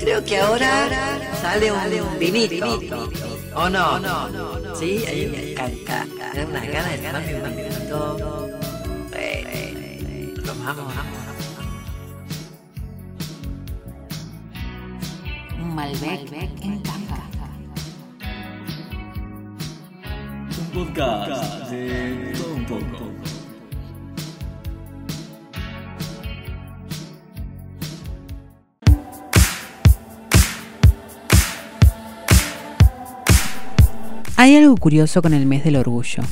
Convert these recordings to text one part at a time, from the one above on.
creo que ahora sale un vinito. ¿O no? Sí, ahí me encanta. Me dan unas ganas de tomarme un vinito. Tomamos, Un Malbec en caja. Un podcast de todo un poco. Hay algo curioso con el mes del orgullo.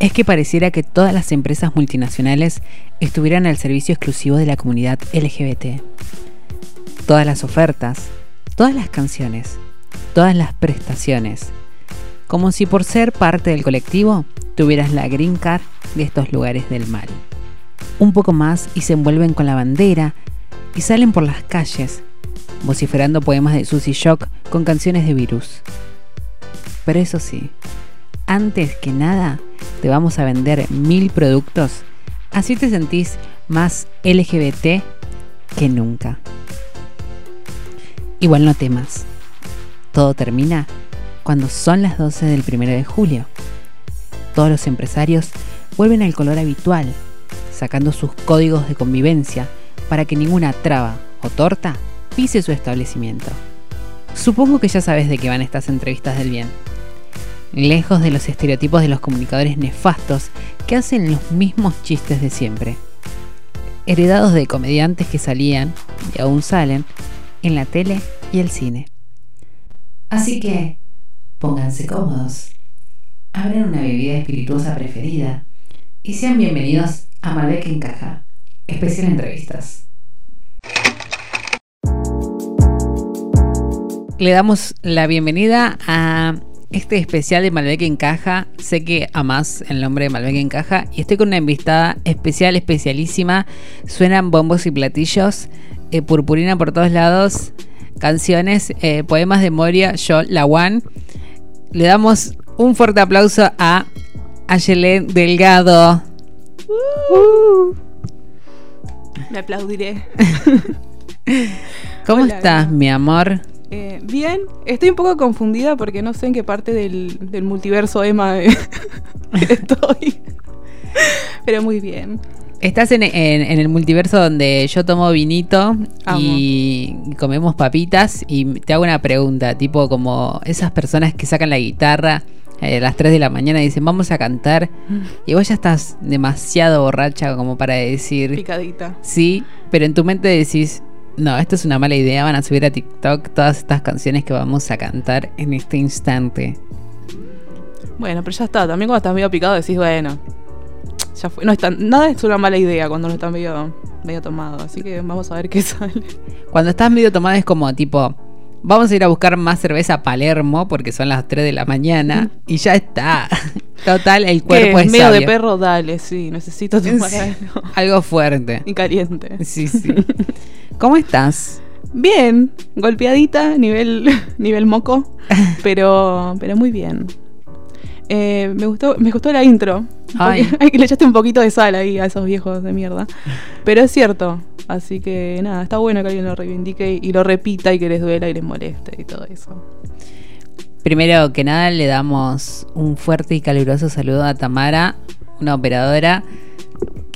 Es que pareciera que todas las empresas multinacionales estuvieran al servicio exclusivo de la comunidad LGBT. Todas las ofertas, todas las canciones, todas las prestaciones. Como si por ser parte del colectivo tuvieras la green card de estos lugares del mal. Un poco más y se envuelven con la bandera y salen por las calles, vociferando poemas de Susy Shock con canciones de virus. Pero eso sí, antes que nada, te vamos a vender mil productos. Así te sentís más LGBT que nunca. Igual no temas. Todo termina cuando son las 12 del 1 de julio. Todos los empresarios vuelven al color habitual, sacando sus códigos de convivencia para que ninguna traba o torta pise su establecimiento. Supongo que ya sabes de qué van estas entrevistas del bien lejos de los estereotipos de los comunicadores nefastos que hacen los mismos chistes de siempre, heredados de comediantes que salían y aún salen en la tele y el cine. Así que, pónganse cómodos, abran una bebida espirituosa preferida y sean bienvenidos a Malbec en Caja, especial entrevistas. Le damos la bienvenida a este especial de Malbec en Caja. Sé que amás el nombre de Malbec en Caja y estoy con una invitada especial, especialísima. Suenan bombos y platillos, eh, purpurina por todos lados, canciones, eh, poemas de Moria, yo, la One. Le damos un fuerte aplauso a Ayelén Delgado. Uh. Me aplaudiré. ¿Cómo Hola, estás, mi amor? Eh, bien, estoy un poco confundida porque no sé en qué parte del, del multiverso Emma eh, estoy. Pero muy bien. Estás en, en- en el multiverso donde yo tomo vinito y comemos papitas y te hago una pregunta, tipo como esas personas que sacan la guitarra eh, a las 3 de la mañana y dicen vamos a cantar y vos ya estás demasiado borracha como para decir Picadita. sí, pero en tu mente decís no, esto es una mala idea, van a subir a TikTok todas estas canciones que vamos a cantar en este instante. Bueno, pero ya está. También cuando estás medio picado decís, bueno, ya fue. No es tan- nada es una mala idea cuando no estás medio, medio tomado. Así que vamos a ver qué sale. Cuando estás medio tomada es como tipo, vamos a ir a buscar más cerveza a Palermo porque son las 3 de la mañana y ya está. Total, el cuerpo ¿Qué? es medio de perro, dale, sí. Necesito tomar Sí. algo. Algo fuerte. Y caliente. Sí, sí. ¿Cómo estás? Bien, golpeadita, nivel, nivel moco, pero, pero muy bien. Eh, me gustó, me gustó la intro. Ay. Le echaste un poquito de sal ahí a esos viejos de mierda. Pero es cierto. Así que nada, está bueno que alguien lo reivindique y lo repita y que les duela y les moleste y todo eso. Primero que nada le damos un fuerte y caluroso saludo a Tamara, una operadora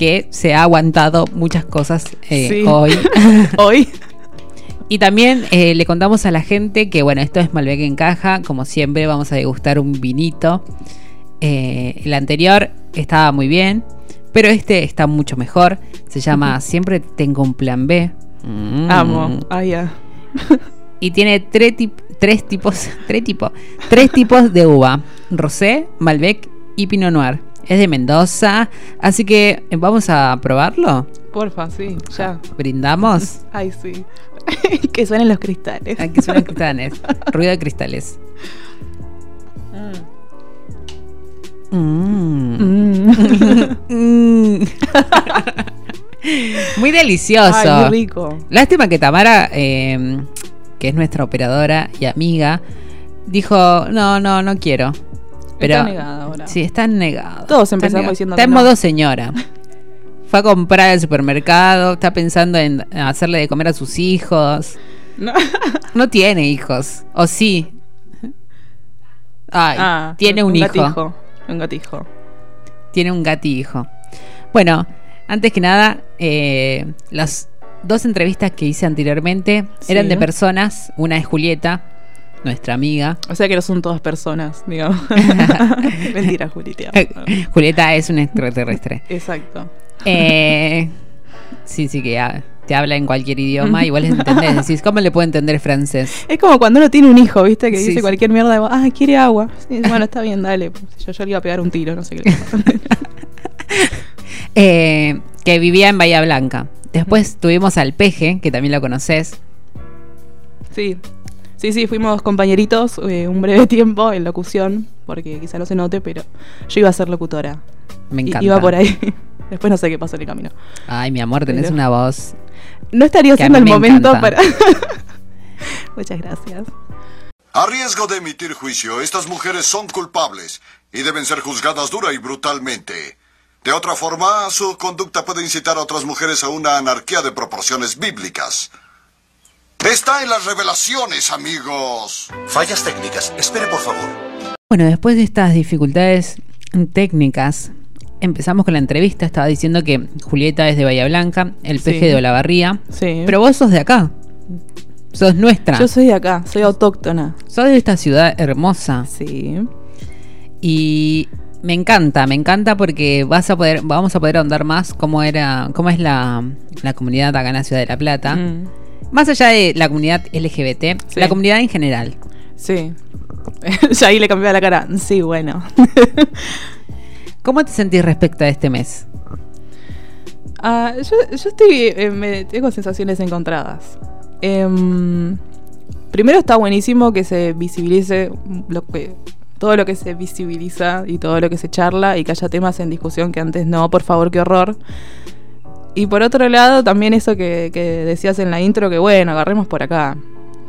que se ha aguantado muchas cosas eh, Sí. hoy. Hoy. Y también eh, le contamos a la gente que, bueno, esto es Malbec en caja. Como siempre, vamos a degustar un vinito. Eh, el anterior estaba muy bien, pero este está mucho mejor. Se llama Siempre tengo un plan B. Mm. Amo. Ah, ya. Y tiene tres, tip- tres tipos, tres tipos, tres tipos de uva: rosé, Malbec y Pinot Noir. Es de Mendoza, así que eh, vamos a probarlo. Porfa, sí, ya. Brindamos. Ay, sí. que suenen los cristales. Aquí suenan cristales. Ruido de cristales. Mm. Mm. Mm. Muy delicioso. Ay, muy rico. Lástima que Tamara, eh, que es nuestra operadora y amiga, dijo, no, no, no quiero. Pero, Está negada ahora. Sí, está negada. Todos empezamos diciendo Está que en no. modo señora. Fue a comprar al supermercado, está pensando en hacerle de comer a sus hijos. No. No tiene hijos. ¿O sí? Ay, Ah, tiene un, hijo. Gatijo, un gatijo. Tiene un gatijo. Bueno, antes que nada, eh, las dos entrevistas que hice anteriormente eran de personas. Una es Julieta, nuestra amiga. O sea que no son todas personas, digamos. Mentira, Juli, te amo. Julieta es un extraterrestre. Exacto. Eh, sí, sí, que ha- te habla en cualquier idioma le entendés. Decís, ¿cómo le puedo entender francés? Es como cuando uno tiene un hijo, ¿viste? Que Sí, dice sí. cualquier mierda. de, Ah, quiere agua. Sí, bueno, está bien, dale. Pues, Yo, yo le iba a pegar un tiro, no sé qué. Eh, que vivía en Bahía Blanca. Después tuvimos al Peje, que también lo conoces. sí. Sí, sí, fuimos compañeritos eh, un breve tiempo en locución, porque quizá no se note, pero yo iba a ser locutora. Me I- encanta. Iba por ahí. Después no sé qué pasó en el camino. Ay, mi amor, tenés Pero- una voz. No estaría siendo el me momento encanta. para. Muchas gracias. A riesgo de emitir juicio, estas mujeres son culpables y deben ser juzgadas dura y brutalmente. De otra forma, su conducta puede incitar a otras mujeres a una anarquía de proporciones bíblicas. Está en las revelaciones, amigos. Fallas técnicas. Espere, por favor. Bueno, después de estas dificultades técnicas, empezamos con la entrevista. Estaba diciendo que Julieta es de Bahía Blanca, el Sí. Peje de Olavarría. Sí. Pero vos sos de acá. Sos nuestra. Yo soy de acá, soy autóctona. Sos de esta ciudad hermosa. Sí. Y me encanta, me encanta porque vas a poder, vamos a poder ahondar más cómo era, cómo es la, la comunidad acá en la ciudad de La Plata. Mm, Más allá de la comunidad LGBT, Sí. la comunidad en general. sí. ya ahí le cambié la cara. Sí, bueno. ¿Cómo te sentís respecto a este mes? Ah, yo, yo estoy. eh, me- tengo sensaciones encontradas. Em, primero está buenísimo que se visibilice lo que, todo lo que se visibiliza y todo lo que se charla y que haya temas en discusión que antes no, por favor, qué horror. Y por otro lado, también eso que, que decías en la intro, que bueno, agarremos por acá.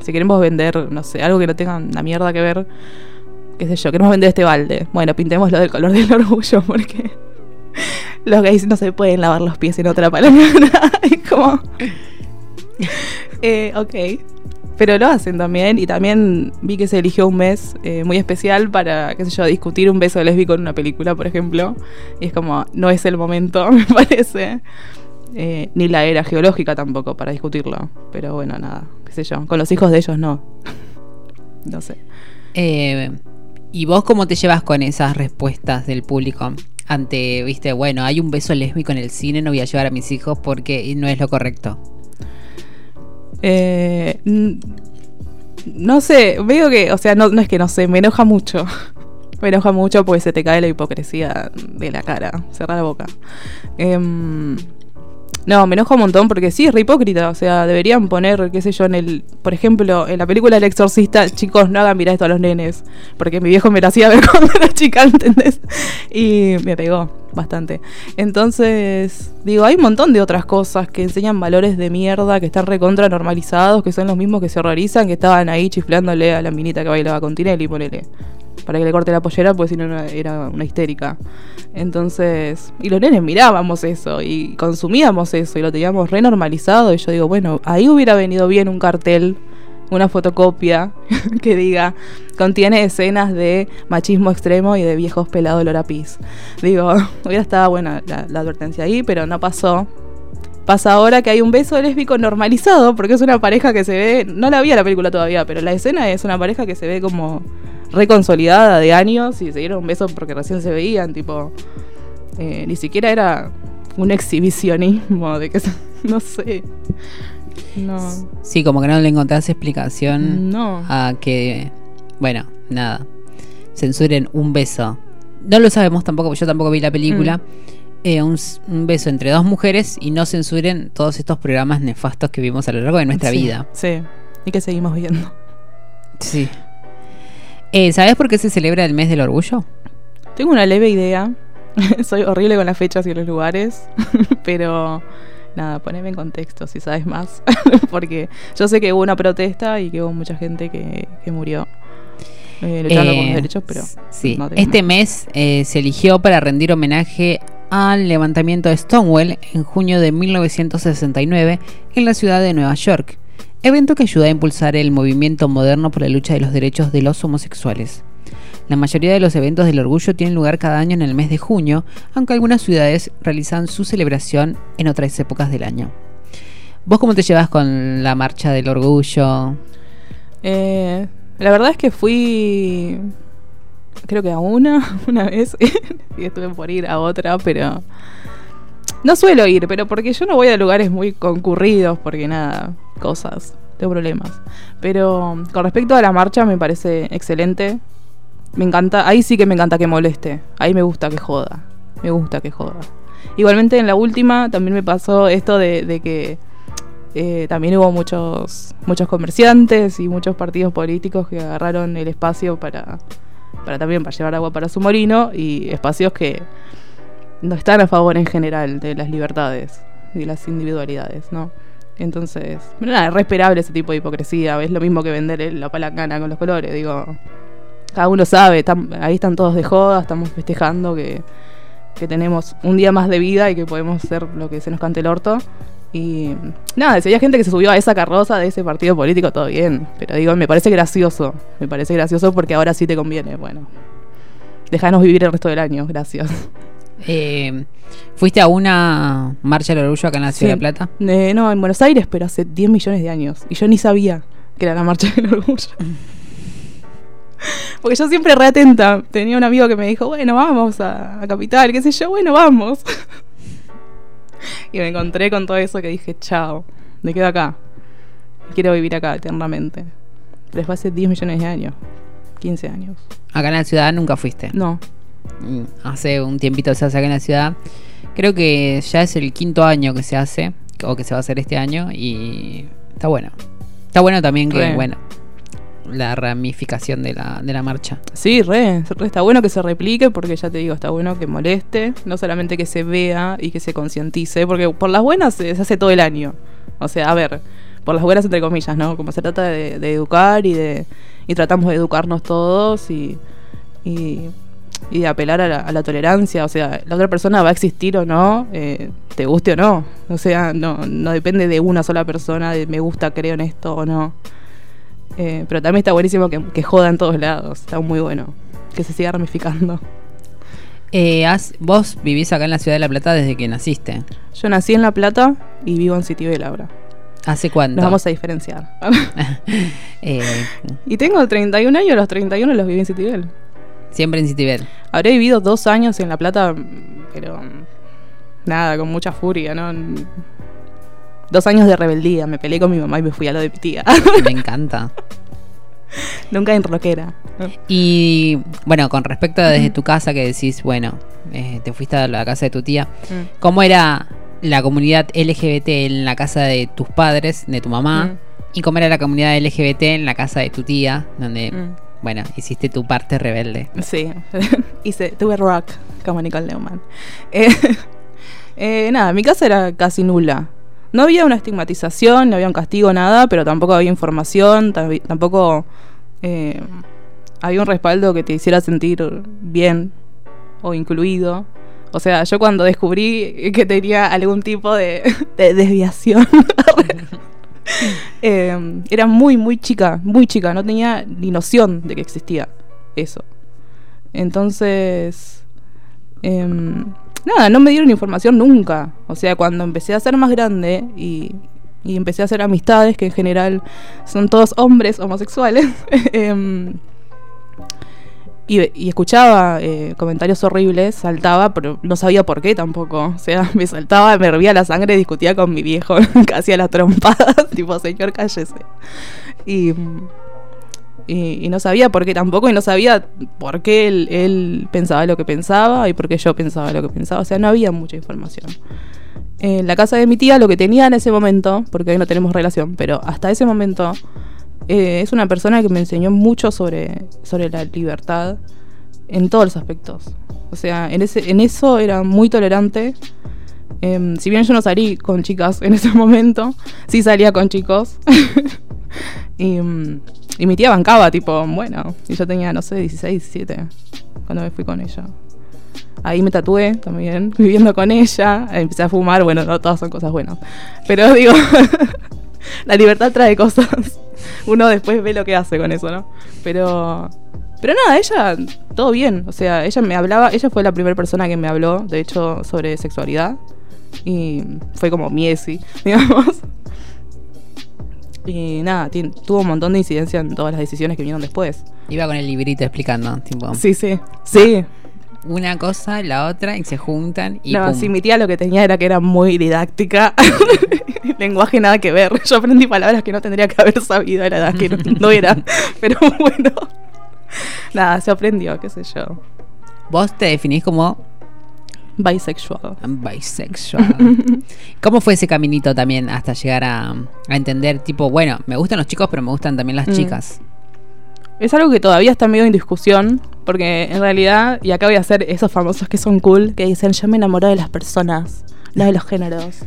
Si queremos vender, no sé, algo que no tenga una mierda que ver, qué sé yo, queremos vender este balde. Bueno, pintémoslo del color del orgullo, porque los gays no se pueden lavar los pies en otra palabra. es como. Eh, ok. Pero lo hacen también. Y también vi que se eligió un mes eh, muy especial para, qué sé yo, discutir un beso lésbico en una película, por ejemplo. Y es como, no es el momento, me parece. Eh, ni la era geológica tampoco para discutirlo. Pero bueno, nada, qué sé yo. Con los hijos de ellos no. no sé. Eh, ¿Y vos cómo te llevas con esas respuestas del público? Ante, viste, bueno, hay un beso lésbico en el cine, no voy a llevar a mis hijos porque no es lo correcto. Eh, no sé, veo que, o sea, no, no es que no sé, me enoja mucho. Me enoja mucho porque se te cae la hipocresía de la cara. Cerra la boca. Em, no, me enoja un montón porque sí, es re hipócrita. O sea, deberían poner, qué sé yo, en el. Por ejemplo, en la película El Exorcista, chicos, no hagan mirar esto a los nenes. Porque mi viejo me lo hacía ver cuando era chica, ¿entendés? Y me pegó bastante. Entonces, digo, hay un montón de otras cosas que enseñan valores de mierda, que están recontra normalizados, que son los mismos que se horrorizan, que estaban ahí chiflándole a la minita que bailaba con Tinelli, ponele. Para que le corte la pollera, pues si no era una histérica. Entonces, y los nenes mirábamos eso y consumíamos eso y lo teníamos re normalizado. Y yo digo, bueno, ahí hubiera venido bien un cartel, una fotocopia que diga, contiene escenas de machismo extremo y de viejos pelados olor a pis. Digo, hubiera estado buena la, la advertencia ahí, pero no pasó. Pasa ahora que hay un beso lésbico normalizado, porque es una pareja que se ve, no la vi a la película todavía, pero la escena es una pareja que se ve como reconsolidada de años y se dieron un beso porque recién se veían, tipo, eh, ni siquiera era un exhibicionismo de que, no sé, no, Sí, como que no le encontrás explicación no. a que, bueno, nada, censuren un beso. No lo sabemos tampoco, yo tampoco vi la película. Eh, un, beso entre dos mujeres y no censuren todos estos programas nefastos que vimos a lo largo de nuestra Sí, vida. Sí, y que seguimos viendo. Sí. Eh, ¿Sabes por qué se celebra el mes del orgullo? Tengo una leve idea. Soy horrible con las fechas y los lugares, pero nada, poneme en contexto si sabes más, porque yo sé que hubo una protesta y que hubo mucha gente que, que murió eh, luchando por Eh, los derechos, pero sí. no este mes eh, se eligió para rendir homenaje al levantamiento de Stonewall en junio de 1969 en la ciudad de Nueva York. Evento que ayuda a impulsar el movimiento moderno por la lucha de los derechos de los homosexuales. La mayoría de los eventos del orgullo tienen lugar cada año en el mes de junio, aunque algunas ciudades realizan su celebración en otras épocas del año. ¿Vos cómo te llevas con la marcha del orgullo? Eh, la verdad es que fui, creo que a una, una vez, y estuve por ir a otra, pero no suelo ir, pero porque yo no voy a lugares muy concurridos, porque nada, cosas, tengo problemas. Pero con respecto a la marcha me parece excelente. Me encanta, ahí sí que me encanta que moleste. Ahí me gusta que joda. Me gusta que joda. Igualmente en la última también me pasó esto de, de que eh, también hubo muchos, muchos comerciantes y muchos partidos políticos que agarraron el espacio para, para también para llevar agua para su molino y espacios que no están a favor en general de las libertades y las individualidades, ¿no? Entonces, nada, es esperable ese tipo de hipocresía. Es lo mismo que vender la palangana con los colores. Digo, cada uno sabe, ahí están todos de joda, estamos festejando que, que tenemos un día más de vida y que podemos hacer lo que se nos cante el orto. Y nada, si había gente que se subió a esa carroza de ese partido político, todo bien. Pero digo, me parece gracioso. Me parece gracioso porque ahora sí te conviene. Bueno, déjanos vivir el resto del año, gracias. Eh, ¿Fuiste a una marcha del orgullo acá en la Ciudad Sí. de Plata? Eh, no, en Buenos Aires, pero hace 10 millones de años. Y yo ni sabía que era la marcha del orgullo. Porque yo siempre re atenta. Tenía un amigo que me dijo, bueno, vamos a, a Capital, qué sé yo, bueno, vamos. y me encontré con todo eso que dije, chao, me quedo acá. Quiero vivir acá eternamente. Pero fue hace 10 millones de años. 15 años. Acá en la ciudad nunca fuiste. No. Mm, Hace un tiempito se hace acá en la ciudad. Creo que ya es el quinto año que se hace, o que se va a hacer este año, y está bueno. Está bueno también que, Re. bueno, la ramificación de la, de la marcha. Sí, re, re, está bueno que se replique porque ya te digo, está bueno que moleste, no solamente que se vea y que se concientice, porque por las buenas se, se hace todo el año. O sea, a ver, por las buenas entre comillas, ¿no? Como se trata de, de educar y de y tratamos de educarnos todos y, y, y de apelar a la, a la tolerancia, o sea, la otra persona va a existir o no, eh, te guste o no. O sea, no, no depende de una sola persona, de me gusta, creo en esto o no. Eh, pero también está buenísimo que, que joda en todos lados. Está muy bueno. Que se siga ramificando. Eh, has- vos vivís acá en la ciudad de La Plata desde que naciste. Yo nací en La Plata y vivo en Citibel ahora. ¿Hace cuánto? Nos vamos a diferenciar. Eh, y tengo 31 años, los 31 los viví en Citibel. Siempre en Citibel. Habré vivido dos años en La Plata, pero nada, con mucha furia, ¿no? Dos años de rebeldía. Me peleé con mi mamá y me fui a lo de mi tía. Me encanta. Nunca en rockera. Y bueno, con respecto a desde tu casa que decís, bueno, eh, te fuiste a la casa de tu tía, Mm. ¿cómo era la comunidad LGBT en la casa de tus padres, de tu mamá? Mm. ¿Y cómo era la comunidad LGBT en la casa de tu tía, donde, Mm. Bueno, hiciste tu parte rebelde? Sí, hice, tuve rock como Nicole Neumann. Eh, eh, nada, mi casa era casi nula. No había una estigmatización, no había un castigo, nada, pero tampoco había información, tam- tampoco eh, había un respaldo que te hiciera sentir bien o incluido. O sea, yo cuando descubrí que tenía algún tipo de desviación, eh, era muy, muy chica, muy chica, no tenía ni noción de que existía eso. Entonces, em, nada, no me dieron información nunca. O sea, cuando empecé a ser más grande y, y empecé a hacer amistades, que en general son todos hombres homosexuales, em, y, y escuchaba eh, comentarios horribles, saltaba, pero no sabía por qué tampoco. O sea, me saltaba, me hervía la sangre, discutía con mi viejo, casi a las trompadas, tipo, señor, cállese. Y, y, y no sabía por qué tampoco, y no sabía por qué él, él pensaba lo que pensaba y por qué yo pensaba lo que pensaba. O sea, no había mucha información. En la casa de mi tía, lo que tenía en ese momento, porque hoy no tenemos relación, pero hasta ese momento, eh, es una persona que me enseñó mucho sobre, sobre la libertad en todos los aspectos. O sea, en, ese, en eso era muy tolerante. Em, si bien yo no salí con chicas en ese momento, sí salía con chicos. y, mm, y mi tía bancaba, tipo, bueno, y yo tenía, no sé, 16, 17, cuando me fui con ella. Ahí me tatué también, viviendo con ella. Empecé a fumar, bueno, no todas son cosas buenas. Pero digo, la libertad trae cosas. Uno después ve lo que hace con eso, ¿no? Pero. Pero nada, ella, todo bien. O sea, ella me hablaba, ella fue la primera persona que me habló, de hecho, sobre sexualidad. Y fue como Miesi, digamos. Y nada, tuvo un montón de incidencia en todas las decisiones que vinieron después. Iba con el librito explicando, tipo, Sí, sí. Sí. Una cosa, la otra, y se juntan y no, pum. sí, mi tía lo que tenía era que era muy didáctica. Lenguaje nada que ver. Yo aprendí palabras que no tendría que haber sabido a la edad que no, no era. Pero bueno. Nada, se aprendió, qué sé yo. Vos te definís como Bisexual. bisexual. ¿Cómo fue ese caminito también hasta llegar a, a entender, tipo, bueno, me gustan los chicos, pero me gustan también las Mm. chicas? Es algo que todavía está medio en discusión, porque en realidad, y acá voy a hacer esos famosos que son cool, que dicen, yo me enamoro de las personas, no de los géneros.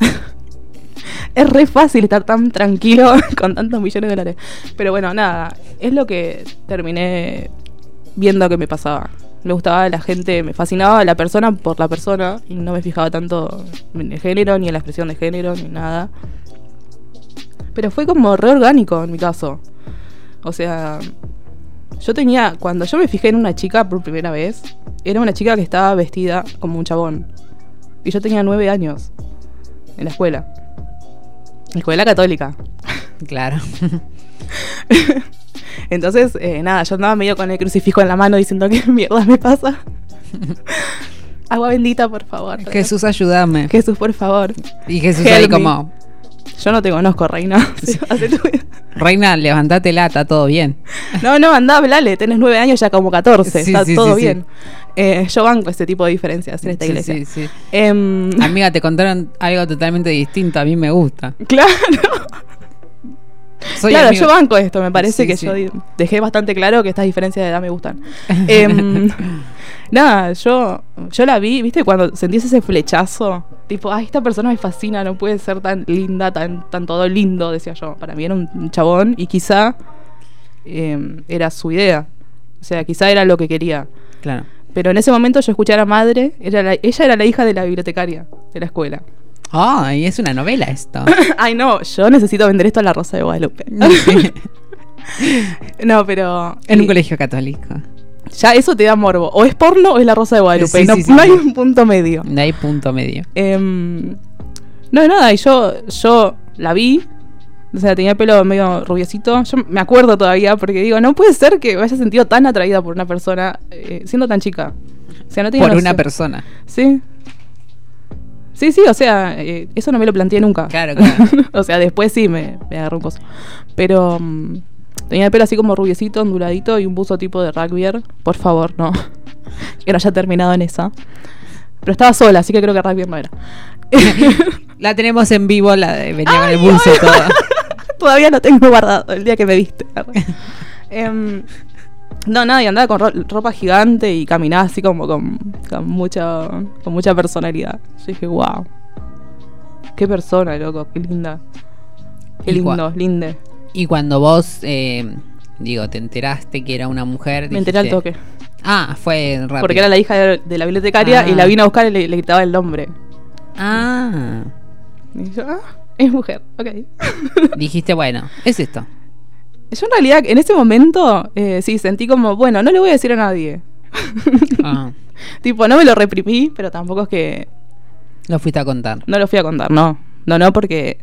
es re fácil estar tan tranquilo con tantos millones de dólares. Pero bueno, nada, es lo que terminé viendo que me pasaba. Me gustaba la gente, me fascinaba la persona por la persona y no me fijaba tanto en el género, ni en la expresión de género, ni nada. Pero fue como re orgánico en mi caso. O sea, yo tenía, cuando yo me fijé en una chica por primera vez, era una chica que estaba vestida como un chabón. Y yo tenía nueve años en la escuela. Escuela católica. Claro. Entonces, eh, nada, yo andaba medio con el crucifijo en la mano diciendo que mierda me pasa. Agua bendita, por favor. Jesús, ayúdame. Jesús, por favor. Y Jesús Help ahí me. como, Yo no te conozco, reina. Reina, levantate lata, todo bien. No, no, andá, hablale, tenés nueve años, ya como 14, Sí, está sí, todo bien. Eh, yo banco este tipo de diferencias en esta iglesia. sí, sí. Em, Amiga, te contaron algo totalmente distinto, a mí me gusta. claro, Soy claro, amigo- yo banco esto, me parece que yo dejé bastante claro que estas diferencias de edad me gustan. Em, nada, yo, yo la vi, viste, cuando sentís ese flechazo, tipo, ay, esta persona me fascina, no puede ser tan linda, tan, tan todo lindo, decía yo. Para mí era un, chabón y quizá em, era su idea. O sea, quizá era lo que quería. Claro. Pero en ese momento yo escuché a la madre, era la- ella era la hija de la bibliotecaria de la escuela. Ay, es una novela esto. Ay, no, yo necesito vender esto a la Rosa de Guadalupe. no, pero. en un colegio católico. Ya eso te da morbo. O es porno o es la Rosa de Guadalupe. Sí, no, sí, sí, no hay un punto medio. De ahí punto medio. Em, no, nada, y yo, yo la vi. O sea, tenía el pelo medio rubiecito. Yo me acuerdo todavía porque digo, no puede ser que me haya sentido tan atraída por una persona eh, siendo tan chica. O sea, no tenía Por una persona. Sí. Sí, sí, o sea, eh, eso no me lo planteé nunca. Claro, claro. o sea, después sí me, me agarró un coso. Pero mm, tenía el pelo así como rubiecito, onduladito y un buzo tipo de rugbyer. Por favor, no. que no haya terminado en esa. Pero estaba sola, así que creo que rugbyer no era. La tenemos en vivo, la de, venía con el buzo ay. todo. Todavía lo tengo guardado el día que me viste. Em, no, nada, y andaba con ro- ropa gigante y caminaba así como con, con mucha con mucha personalidad. Yo dije, wow. Qué persona, loco, qué linda. Qué lindo, linde. Y cuando vos, eh, digo, te enteraste que era una mujer. Me enteré al toque. Ah, fue rápido. Porque era la hija de, de la bibliotecaria Ah. y la vino a buscar y le, le gritaba el nombre. Ah, Y yo, ah, es mujer, ok. dijiste, bueno, es esto. yo en realidad en ese momento eh, sí sentí como, bueno, no le voy a decir a nadie. Ah, tipo, no me lo reprimí, pero tampoco es que lo fuiste a contar. no lo fui a contar, no. No, no, porque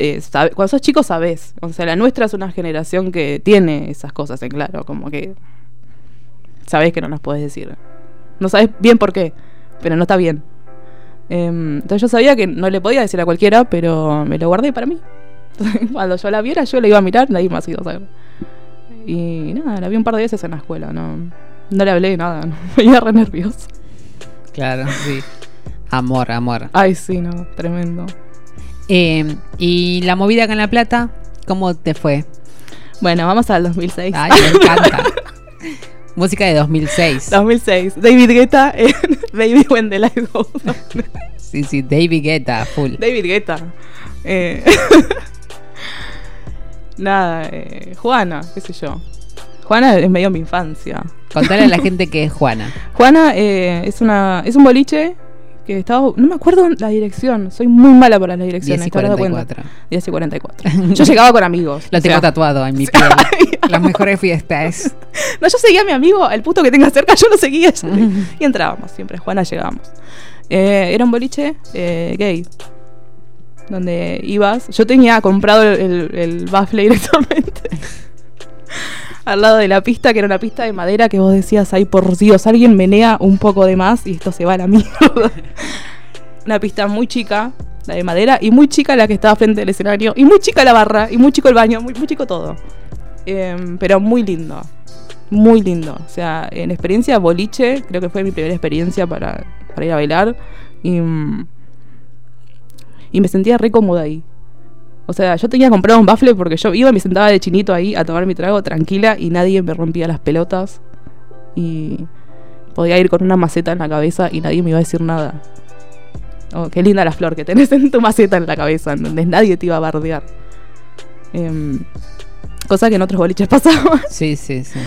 eh, sabe- cuando sos chico sabes. O sea, la nuestra es una generación que tiene esas cosas en claro, como que sabes que no las puedes decir. No sabes bien por qué, pero no está bien. Em, entonces yo sabía que no le podía decir a cualquiera, pero me lo guardé para mí. Entonces, cuando yo la viera, yo la iba a mirar, nadie más iba a saber. Y nada, la vi un par de veces en la escuela, no, no le hablé nada, no, me iba re nerviosa. Claro, sí. Amor, amor. Ay, sí, no, tremendo. Eh, y la movida acá en La Plata, ¿cómo te fue? Bueno, vamos al 2006. Ay, me encanta. Música de 2006. 2006. David Guetta en Baby When the Light Goes On. Sí, sí, David Guetta, full. David Guetta. Eh, Nada, eh, Juana, qué sé yo. Juana es medio mi infancia. Contale a la gente que es Juana. Juana eh, es una es un boliche que estaba, no me acuerdo la dirección, soy muy mala para las 10 direcciones, y ¿te has dado cuenta? 44. 10 y 44. Yo llegaba con amigos. Lo tengo sea, tatuado en mi piel. Las mejores fiestas. No, yo seguía a mi amigo, el puto que tenga cerca, yo lo seguía. yo le- y entrábamos siempre, Juana llegábamos. Eh, era un boliche eh, gay. Donde ibas. Yo tenía comprado el, el, el bafle directamente. Al lado de la pista, que era una pista de madera que vos decías, ay por Dios, alguien menea un poco de más y esto se va a la mierda. una pista muy chica, la de madera, y muy chica la que estaba frente al escenario, y muy chica la barra, y muy chico el baño, muy, muy chico todo. Em, pero muy lindo. Muy lindo. O sea, en experiencia boliche, creo que fue mi primera experiencia para, para ir a bailar. Y, mm, y me sentía re cómoda ahí. O sea, yo tenía comprado un bafle porque yo iba y me sentaba de chinito ahí a tomar mi trago tranquila y nadie me rompía las pelotas. Y podía ir con una maceta en la cabeza y nadie me iba a decir nada. Oh, qué linda la flor que tenés en tu maceta en la cabeza, ¿entendés? Nadie te iba a bardear. Em, cosa que en otros boliches pasaba. Sí, sí, sí.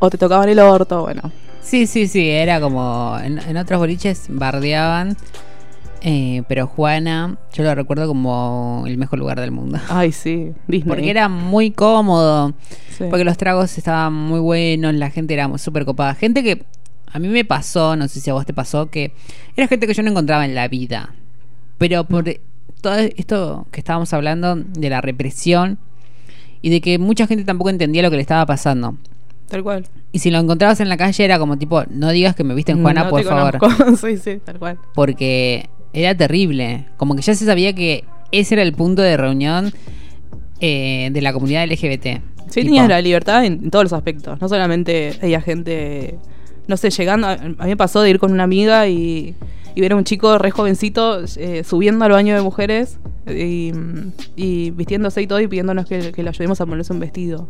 o te tocaban el orto, bueno. Sí, sí, sí, era como en, en otros boliches bardeaban, eh, pero Juana, yo lo recuerdo como el mejor lugar del mundo. Ay, sí, Disney. Porque era muy cómodo, Sí. porque los tragos estaban muy buenos, la gente era súper copada. Gente que a mí me pasó, no sé si a vos te pasó, que era gente que yo no encontraba en la vida. Pero por todo esto que estábamos hablando de la represión y de que mucha gente tampoco entendía lo que le estaba pasando. Tal cual. Y si lo encontrabas en la calle era como tipo, no digas que me viste en Juana, No por favor. sí, sí, tal cual. Porque era terrible. Como que ya se sabía que ese era el punto de reunión eh, de la comunidad LGBT. Sí, Tipo, tenías la libertad en, en todos los aspectos. No solamente había gente, no sé, llegando. A, a mí me pasó de ir con una amiga y, y ver a un chico re jovencito eh, subiendo al baño de mujeres y, y vistiéndose y todo y pidiéndonos que, que le ayudemos a ponerse un vestido.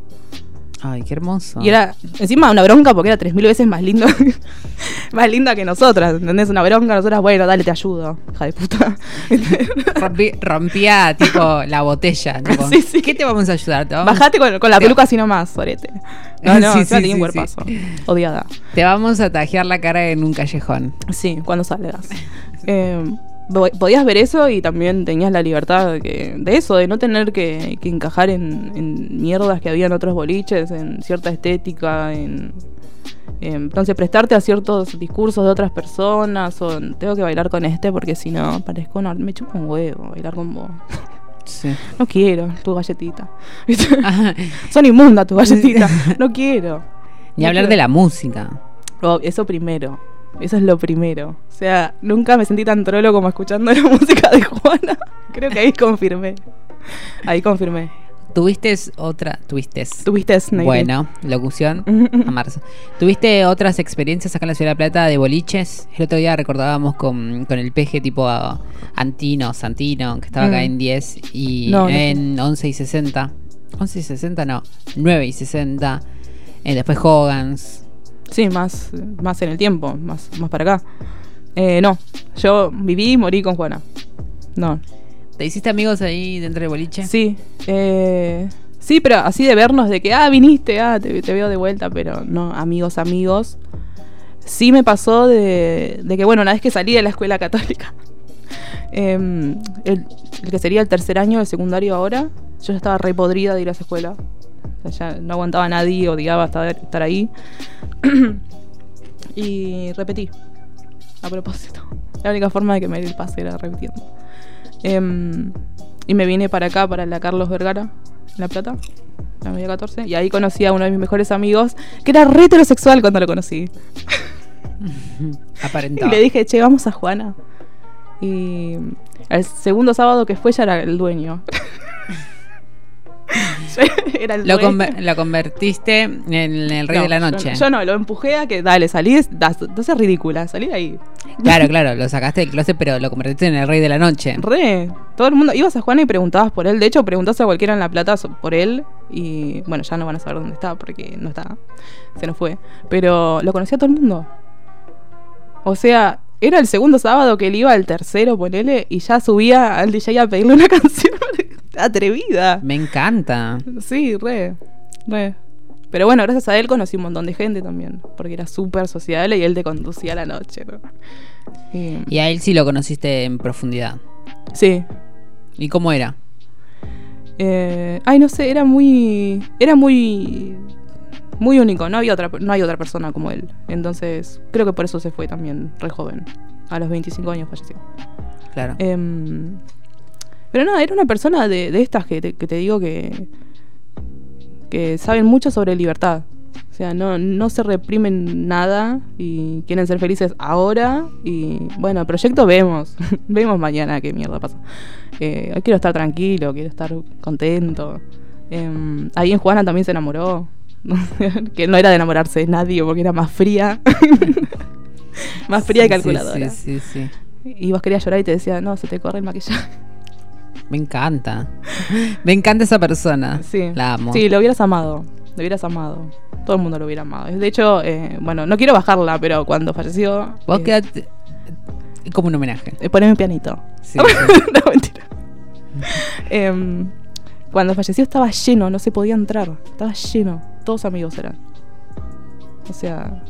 Ay, qué hermoso. Y era encima una bronca porque era tres mil veces más lindo, más linda que nosotras, ¿entendés? Una bronca, nosotras, bueno, dale, te ayudo, hija de puta. Rompía tipo la botella. tipo, Sí, sí. ¿Qué te vamos a ayudar? Vamos, Bajate con, con la peluca así nomás, sorete. No, no, Sí, sí, tenía un sí, cuerpazo. Odiada. te vamos a tajear la cara en un callejón. Sí, cuando salgas. Eh, podías ver eso y también tenías la libertad de, que- de eso, de no tener que, que encajar en, en mierdas que había en otros boliches, en cierta estética, en, en- entonces prestarte a ciertos discursos de otras personas o tengo que bailar con este porque si no parezco una, me chupa un huevo bailar con vos. Sí. No quiero tu galletita. Son inmundas tu galletita. No quiero. Ni No hablar quiero. de la música. Oh, eso primero. Eso es lo primero. O sea, nunca me sentí tan trolo como escuchando la música de Juana. Creo que ahí confirmé. Ahí confirmé. ¿Tuviste otra? ¿Tuviste? Tuviste. Bueno, locución a marzo. ¿Tuviste otras experiencias acá en la Ciudad de La Plata de boliches? El otro día recordábamos con, con el peje tipo Antino, Santino, que estaba acá Mm. en 10 y No, no en 11 y 60. 11 y 60 no, 9 y 60. Eh, después Hogan's. Sí, más, más en el tiempo, más, más para acá. Eh, no, yo viví y morí con Juana. No. ¿Te hiciste amigos ahí dentro del boliche? Sí. eh, sí, pero así de vernos, de que, ah, viniste, ah, te, te veo de vuelta, pero no, amigos, amigos. Sí me pasó de, de que, bueno, una vez que salí de la escuela católica, em, el, el que sería el tercer año del secundario ahora, yo ya estaba re podrida de ir a esa escuela. O sea, ya no aguantaba a nadie, odiaba estar, estar ahí. y repetí. A propósito. La única forma de que me dé el pase era repitiendo. Em, y me vine para acá, para la Carlos Vergara, en La Plata, la media 14. Y ahí conocí a uno de mis mejores amigos, que era re heterosexual cuando lo conocí. Y Aparentaba. le dije, che, vamos a Juana. Y el segundo sábado que fue ya era el dueño. Ya era el Lo, conver- lo convertiste en el rey No, de la noche. no, Yo, no, lo empujé a que, dale, salí, das- no seas ridícula, salí de ahí. Claro, claro, lo sacaste del closet, pero lo convertiste en el rey de la noche. Re, todo el mundo, ibas a Juana y preguntabas por él. De hecho, preguntaste a cualquiera en La Plata por él. Y bueno, ya no van a saber dónde está porque no está. Se nos fue. Pero lo conocía todo el mundo. O sea, era el segundo sábado que él iba al tercero, ponele, y ya subía al DJ a pedirle una canción. Atrevida. Me encanta. Sí, re, re. Pero bueno, gracias a él conocí un montón de gente también, porque era súper sociable y él te conducía a la noche, ¿no? Y- Y a él sí lo conociste en profundidad. sí. ¿Y cómo era? Eh, ay, no sé, era muy. Era muy. Muy único, no había otra, no hay otra persona como él. Entonces, creo que por eso se fue también, re joven. A los 25 años falleció. Claro. Em, pero nada, era una persona de, de estas que te, que te digo que, que saben mucho sobre libertad. O sea, no, no se reprimen nada y quieren ser felices ahora. Y bueno, el proyecto vemos. vemos mañana qué mierda pasa. Eh, hoy quiero estar tranquilo, quiero estar contento. Em, ahí en Juana también se enamoró. que no era de enamorarse de nadie porque era más fría. más fría y Sí, sí, calculadora. Sí, sí, sí. Y vos querías llorar y te decía, no, se te corre el maquillaje. Me encanta. Me encanta esa persona. Sí. La amo. Sí, lo hubieras amado. Lo hubieras amado. Todo el mundo lo hubiera amado. De hecho, eh, bueno, no quiero bajarla, pero cuando falleció. Vos eh, quedate como un homenaje. eh, poneme un pianito. Sí, no, mentira. Em, cuando falleció estaba lleno, no se podía entrar. Estaba lleno. Todos amigos eran. O sea.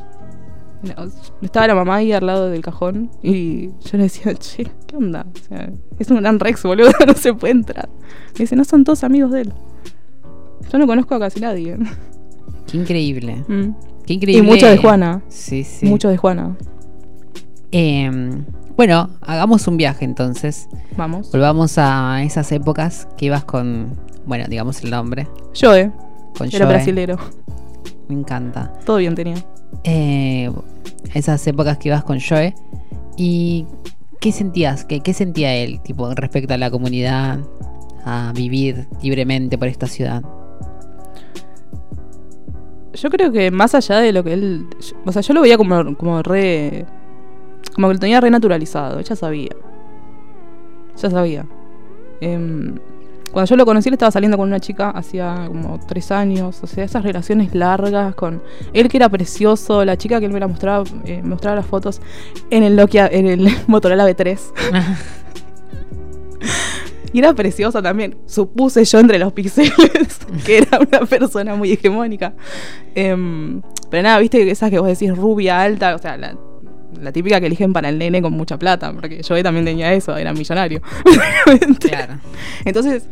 No, estaba la mamá ahí al lado del cajón y yo le decía, che, ¿qué onda? O sea, es un gran Rex, boludo, no se puede entrar. Me dice, no son todos amigos de él. Yo no conozco a casi nadie. Qué increíble. Mm. Qué increíble. Y mucho de Juana. Sí, sí. Mucho de Juana. Em, bueno, hagamos un viaje entonces. Vamos. Volvamos a esas épocas que ibas con, bueno, digamos el nombre, Yo, eh. con Era Joe. brasilero. Me encanta. Todo bien tenía. Eh, esas épocas que ibas con Joe. ¿Y qué sentías? ¿Qué, ¿Qué sentía él, tipo, respecto a la comunidad, a vivir libremente por esta ciudad? Yo creo que más allá de lo que él. O sea, yo lo veía como, como re. Como que lo tenía re naturalizado. Ya sabía. Ya sabía. Em, cuando yo lo conocí, él estaba saliendo con una chica hacía como tres años. O sea, esas relaciones largas con. Él que era precioso, la chica que él me la mostraba, eh, me mostraba las fotos en el Nokia, en el Motorola B3. Y era preciosa también. Supuse yo entre los píxeles que era una persona muy hegemónica. Em, pero nada, viste esas que vos decís rubia, alta, o sea, la, la típica que eligen para el nene con mucha plata, porque yo también tenía eso, era millonario. Claro. Entonces,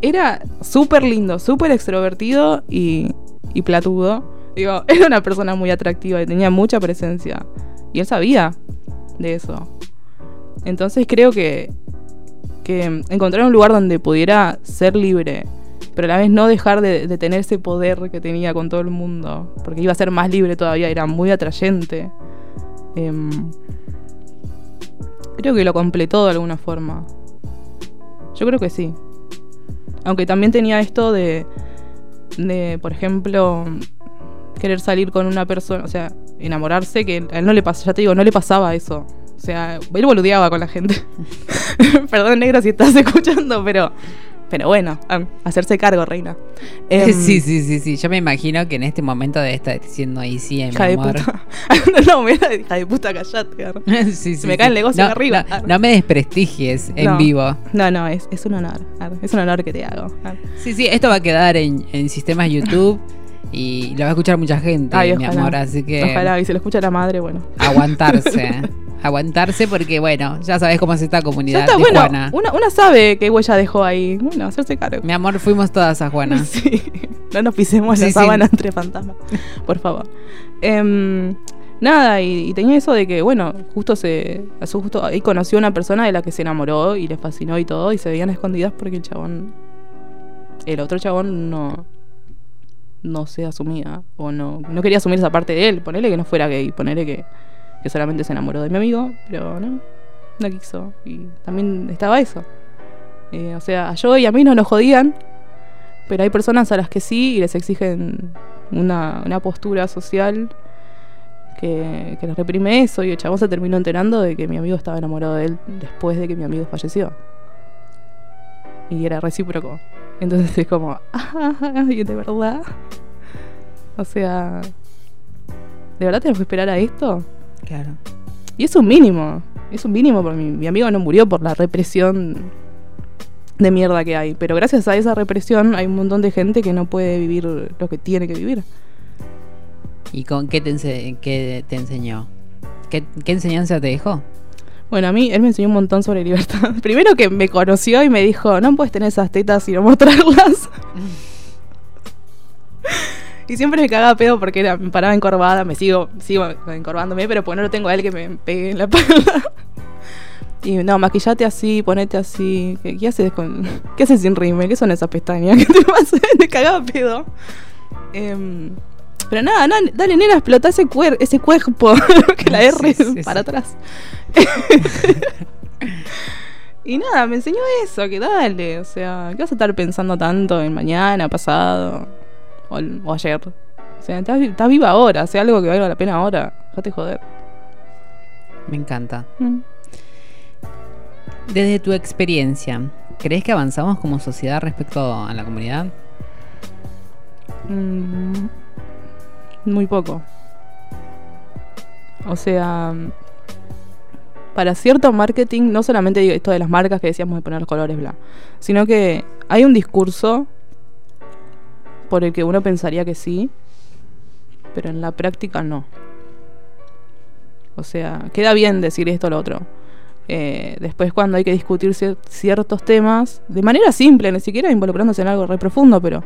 era súper lindo, súper extrovertido y, y platudo. Digo, era una persona muy atractiva y tenía mucha presencia. Y él sabía de eso. Entonces creo que, que encontrar un lugar donde pudiera ser libre, pero a la vez no dejar de, de tener ese poder que tenía con todo el mundo, porque iba a ser más libre todavía, era muy atrayente. Em, creo que lo completó de alguna forma. Yo creo que sí. Aunque también tenía esto de, de, por ejemplo, querer salir con una persona, o sea, enamorarse, que a él no le pasa, ya te digo, no le pasaba eso. O sea, él boludeaba con la gente. Perdón, negro, si estás escuchando, pero, pero bueno, hacerse cargo, reina. Em, sí, sí, sí, sí. Yo me imagino que en este momento debe estar diciendo ahí sí, mi Hija de amor. puta. no, me da hija de puta, callate. Sí, sí, Se me sí. cae el negocio no, de arriba. No, no me desprestigies en No. vivo. No, no, es, es un honor. Es un honor que te hago. Sí, sí, esto va a quedar en, en sistemas YouTube y lo va a escuchar mucha gente, Ay, mi ojalá. amor. Así que Ojalá, y se lo escucha la madre, bueno. aguantarse. Aguantarse porque, bueno, ya sabes cómo es esta comunidad Ya está, de bueno, Juana. una, una sabe qué huella dejó ahí. Bueno, hacerse cargo. Mi amor, fuimos todas a Juana. Sí. No nos pisemos Sí, la sí. sábana entre fantasmas. Por favor. Em, nada, y, y tenía eso de que, bueno, justo se. su- Justo ahí conoció a una persona de la que se enamoró y le fascinó y todo, y se veían escondidas porque el chabón. El otro chabón no. No se asumía. O no. No quería asumir esa parte de él. Ponele que no fuera gay. Ponele que. Que solamente se enamoró de mi amigo. Pero no. No quiso. Y también estaba eso. Eh, o sea, a yo y a mí no nos jodían. Pero hay personas a las que sí y les exigen una, una postura social que, que les reprime eso. Y el chabón se terminó enterando de que mi amigo estaba enamorado de él después de que mi amigo falleció. Y era recíproco. Entonces es como, ah, ¿y de verdad? O sea, ¿de verdad tenemos que esperar a esto? Claro. Y es un mínimo. Es un mínimo porque mi, mi amigo no murió por la represión de mierda que hay. Pero gracias a esa represión hay un montón de gente que no puede vivir lo que tiene que vivir. ¿Y con qué te, ense- qué te enseñó? ¿Qué, qué enseñanza te dejó? Bueno, a mí él me enseñó un montón sobre libertad. Primero que me conoció y me dijo, no puedes tener esas tetas y no mostrarlas. y siempre me cagaba pedo porque era, me paraba encorvada, me sigo, sigo encorvándome, pero pues no lo tengo a él que me pegue en la espalda. Y no, maquillate así, ponete así. ¿Qué, qué haces con.? ¿Qué haces sin rímel? ¿Qué son esas pestañas? ¿Qué te pasa? Me cagaba pedo. Em, pero nada, na- dale, nena, explota ese, cuer ese cuerpo. que la Sí, R sí, para sí. atrás. y nada, me enseñó eso, que dale. O sea, ¿qué vas a estar pensando tanto en mañana, pasado o, o ayer? O sea, estás, vi- estás viva ahora, hace algo que valga la pena ahora. Déjate joder. Me encanta. Mm. Desde tu experiencia, ¿crees que avanzamos como sociedad respecto a la comunidad? Mm, muy poco. O sea, para cierto marketing, no solamente digo esto de las marcas que decíamos de poner los colores bla, sino que hay un discurso por el que uno pensaría que sí, pero en la práctica no. O sea, queda bien decir esto o lo otro. Eh, después cuando hay que discutir cier- ciertos temas, de manera simple, ni siquiera involucrándose en algo re profundo, pero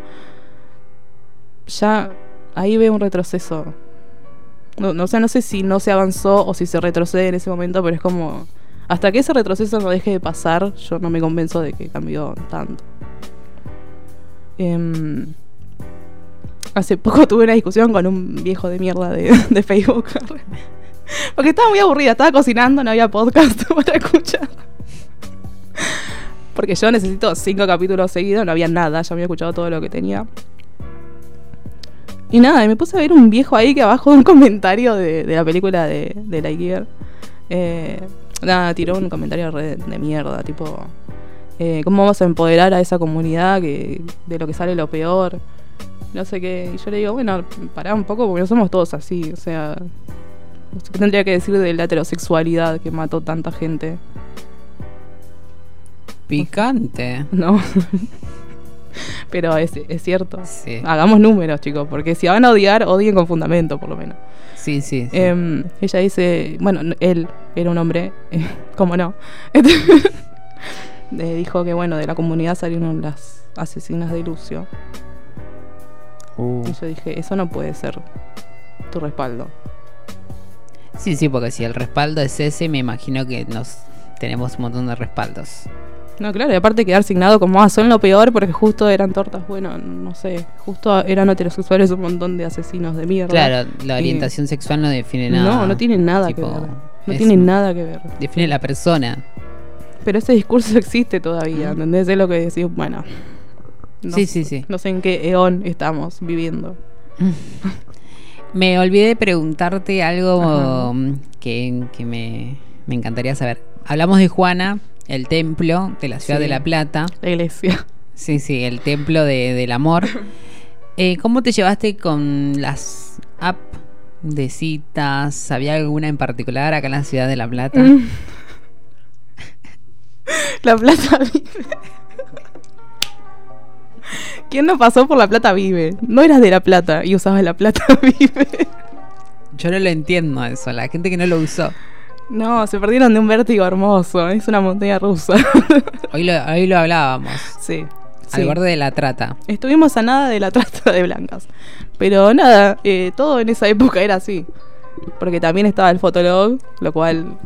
ya ahí veo un retroceso. No, no, no sé si no se avanzó o si se retrocede en ese momento, pero es como. Hasta que ese retroceso no deje de pasar, yo no me convenzo de que cambió tanto. Em, hace poco tuve una discusión con un viejo de mierda de, Facebook. Porque estaba muy aburrida, estaba cocinando, no había podcast para escuchar. Porque yo necesito cinco capítulos seguidos, no había nada, ya había escuchado todo lo que tenía. Y nada, y me puse a ver un viejo ahí que abajo de un comentario de, la película de, de Lightyear. Eh, nada, tiró un comentario de, mierda, tipo. eh, ¿Cómo vamos a empoderar a esa comunidad que de lo que sale lo peor? No sé qué. Y yo le digo, bueno, pará un poco porque no somos todos así. O sea, ¿qué tendría que decir de la heterosexualidad que mató tanta gente? Picante. No. Pero es, es cierto. Sí. Hagamos números, chicos, porque si van a odiar, odien con fundamento, por lo menos. Sí, sí. sí. Em, ella dice, bueno, él era un hombre, eh, ¿cómo no? Eh, dijo que, bueno, de la comunidad salieron las asesinas de Lucio. Uh. Y yo dije, eso no puede ser tu respaldo. Sí, sí, porque si el respaldo es ese, me imagino que nos tenemos un montón de respaldos. No, claro, y aparte quedar signado como, ah, son lo peor porque justo eran tortas, bueno, no sé, justo eran heterosexuales un montón de asesinos de mierda. Claro, la Y- orientación sexual no define nada. No, no tiene nada Tipo, que ver. No es- tiene nada que ver. Define la persona. Pero ese discurso existe todavía, ¿entendés? Es lo que decís, bueno. No Sí, sé- sí, sí. No sé en qué eón estamos viviendo. Me olvidé de preguntarte algo que, que me, me encantaría saber. Hablamos de Juana, el templo de la ciudad Sí. de La Plata. La iglesia. Sí, sí, el templo de- del amor. Eh, ¿Cómo te llevaste con las apps de citas? ¿Había alguna en particular acá en la ciudad de La Plata? Mm. La plata. ¿Quién no pasó por La Plata Vive? No eras de La Plata y usabas La Plata Vive. Yo no lo entiendo eso, la gente que no lo usó. No, se perdieron de un vértigo hermoso. Es una montaña rusa. Hoy lo, hoy lo hablábamos, sí. al sí. borde de la trata. Estuvimos a nada de la trata de blancas. Pero nada, eh, todo en esa época era así. Porque también estaba el fotolog, lo cual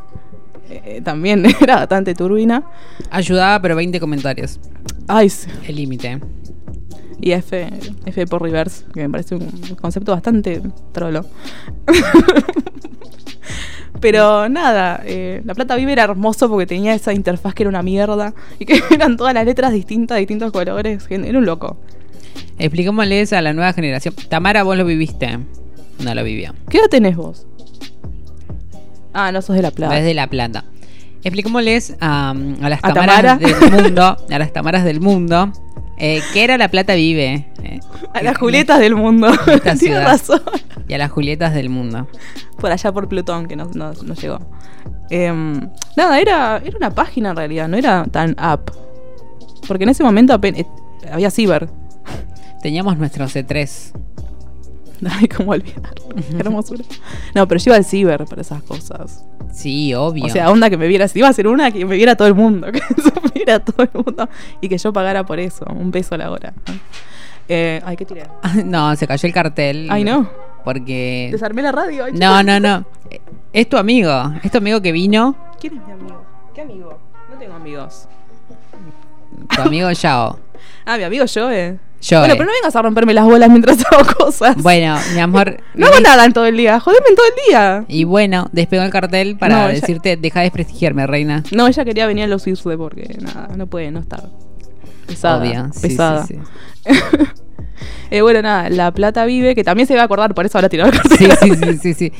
eh, también era bastante turbina. Ayudaba, pero 20 comentarios. Ay, sí. El límite. Y F, F por reverse, que me parece un concepto bastante trolo. Pero nada, eh, La Plata Vive era hermoso porque tenía esa interfaz que era una mierda y que eran todas las letras distintas, distintos colores. Era un loco. Expliquémosles a la nueva generación. Tamara, vos lo viviste. No lo vivió. ¿Qué edad tenés vos? Ah, no sos de La Plata. Desde La Plata. Expliquémosles a, a las ¿A tamaras Tamara? del mundo, a las tamaras del mundo, eh, qué era La Plata Vive. eh, A las Julietas del mundo. Esta Tienes ciudad. razón. y a las Julietas del mundo. Por allá por Plutón, que no, no- no llegó. Em, nada, era, era una página en realidad, no era tan app. Porque en ese momento apen- eh, había ciber. Teníamos nuestro C3. Ay, cómo olvidar. Qué hermosura. No, pero yo iba al ciber para esas cosas. Sí, obvio. O sea, onda que me viera. Si iba a ser una, que me viera todo el mundo. Que se viera todo el mundo. Y que yo pagara por eso. Un peso a la hora. Eh, ay, ¿qué tiré? no, se cayó el cartel. Ay, no. Porque. Desarmé la radio. ay, No, no, no. Es tu amigo. Es tu amigo que vino. ¿Quién es mi amigo? ¿Qué amigo? No tengo amigos. Tu amigo Yao. Ah, mi amigo Joe. Bueno, pero no vengas a romperme las bolas mientras hago cosas. Bueno, mi amor. No hago nada en todo el día. Jodeme en todo el día. Y bueno, despegó el cartel para No, ella- decirte, deja de desprestigiarme, reina. No, ella quería venir a los IRSUDE porque nada, no puede no estar. Pesada. Obvio. Sí, pesada. sí, sí. Eh, bueno, nada, La Plata vive, que también se va a acordar, por eso ahora tiró el cartel. Sí, sí, sí, sí, sí.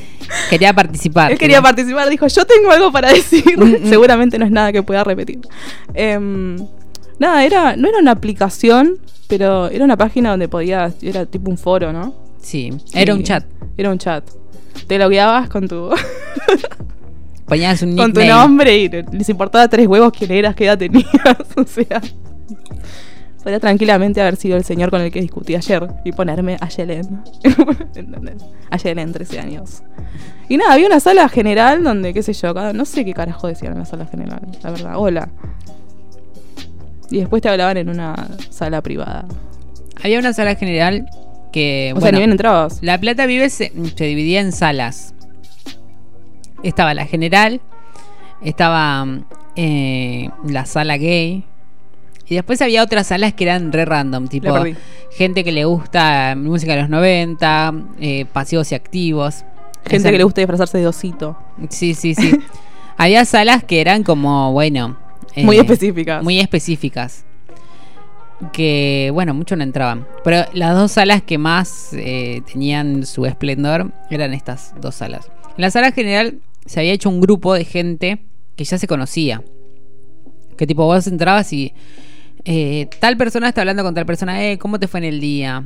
Quería participar. Él quería participar, dijo, yo tengo algo para decir. Mm, mm. Seguramente no es nada que pueda repetir. Em, nada, era, no era una aplicación, pero era una página donde podías, era tipo un foro, ¿no? Sí, era un chat. Era un chat. Te logueabas con tu, Ponías un con tu nickname. nombre y les importaba tres huevos quién eras, qué edad tenías. o sea, podría tranquilamente haber sido el señor con el que discutí ayer y ponerme a Yelen. A Yelen, 13 años. Y nada, había una sala general donde, qué sé yo, no sé qué carajo decían en la sala general, la verdad. Hola. Y después te hablaban en una sala privada. Había una sala general que. o sea, ni bien entrabas. La Plata Vive se, se dividía en salas. Estaba la general, estaba eh, la sala gay. Y después había otras salas que eran re random, tipo gente que le gusta música de los 90, eh, pasivos y activos. Gente Esa- que le gusta disfrazarse de osito. Sí, sí, sí. había salas que eran como, bueno. Muy eh, específicas. Muy específicas. Que, bueno, mucho no entraban. Pero las dos salas que más eh, tenían su esplendor eran estas dos salas. En la sala general se había hecho un grupo de gente que ya se conocía. Que tipo vos entrabas y eh, tal persona está hablando con tal persona, eh, ¿cómo te fue en el día?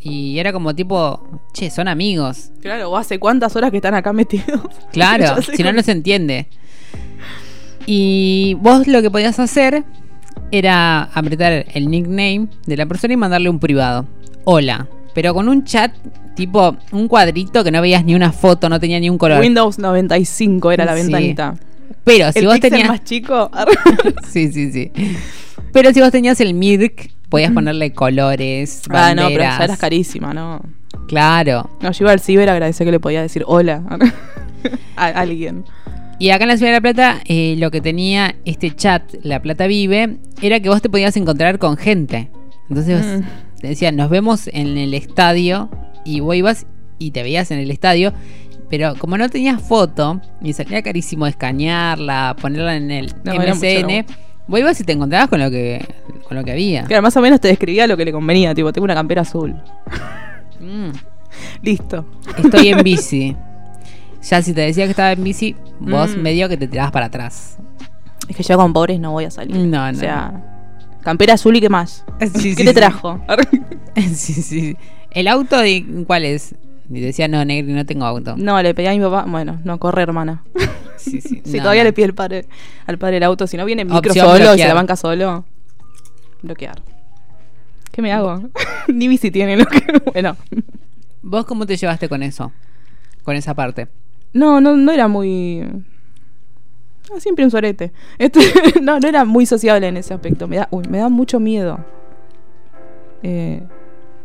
Y era como tipo, che, son amigos. Claro, ¿o hace cuántas horas que están acá metidos? Claro, si no, no se entiende. Y vos lo que podías hacer era apretar el nickname de la persona y mandarle un privado. Hola. Pero con un chat tipo un cuadrito que no veías ni una foto, no tenía ni un color. Windows 95 era la Sí. ventanita. Pero si el vos tenías. más chico. sí, sí, sí. Pero si vos tenías el Mirk, podías ponerle colores. ah, no, pero ya eras carísima, ¿no? Claro. No, yo iba al ciber agradecer que le podía decir hola a alguien. Y acá en la Ciudad de La Plata, eh, lo que tenía este chat, La Plata Vive, era que vos te podías encontrar con gente. Entonces Mm. te decían, nos vemos en el estadio, y vos ibas y te veías en el estadio, pero como no tenías foto, y salía carísimo escanearla, ponerla en el No, MCN, vos ibas y te encontrabas con lo que, con lo que había. Claro, más o menos te describía lo que le convenía, tipo, tengo una campera azul. Mm, Listo. estoy en bici. Ya si te decía que estaba en bici, vos Mm. medio que te tirabas para atrás. Es que yo con pobres no voy a salir. No, O no. sea, campera azul y qué más. Sí, ¿Qué sí, te sí. trajo? sí, sí. ¿El auto de cuál es? Y decía, no, Negri, no tengo auto. No, le pedí a mi papá. Bueno, no, corre, hermana. Sí, sí. Si no, todavía no. le pide el padre, al padre el auto, si no viene en micro Opción solo y se la banca solo, bloquear. ¿Qué me hago? Ni bici tiene, ¿no? bueno. ¿Vos cómo te llevaste con eso? Con esa parte. No, no, no era muy. no, siempre un sorete. No, no era muy sociable en ese aspecto. Me da, uy, me da mucho miedo. Eh,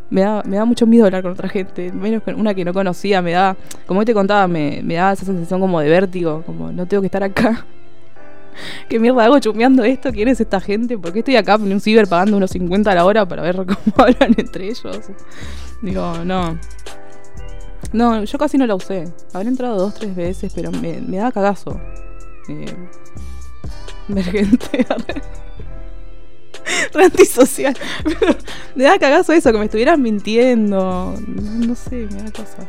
me, da, me da mucho miedo hablar con otra gente. Menos con una que no conocía. Me da. Como te contaba, me, me da esa sensación como de vértigo. Como no tengo que estar acá. ¿Qué mierda hago chumeando esto? ¿Quién es esta gente? ¿Por qué estoy acá en un ciber pagando unos 50 a la hora para ver cómo hablan entre ellos? Digo, no. No, yo casi no la usé. Habré entrado dos, tres veces, pero me, me da cagazo. Eh, ver gente. Re antisocial. Pero me da cagazo eso, que me estuvieran mintiendo. No, no sé, me da cosa.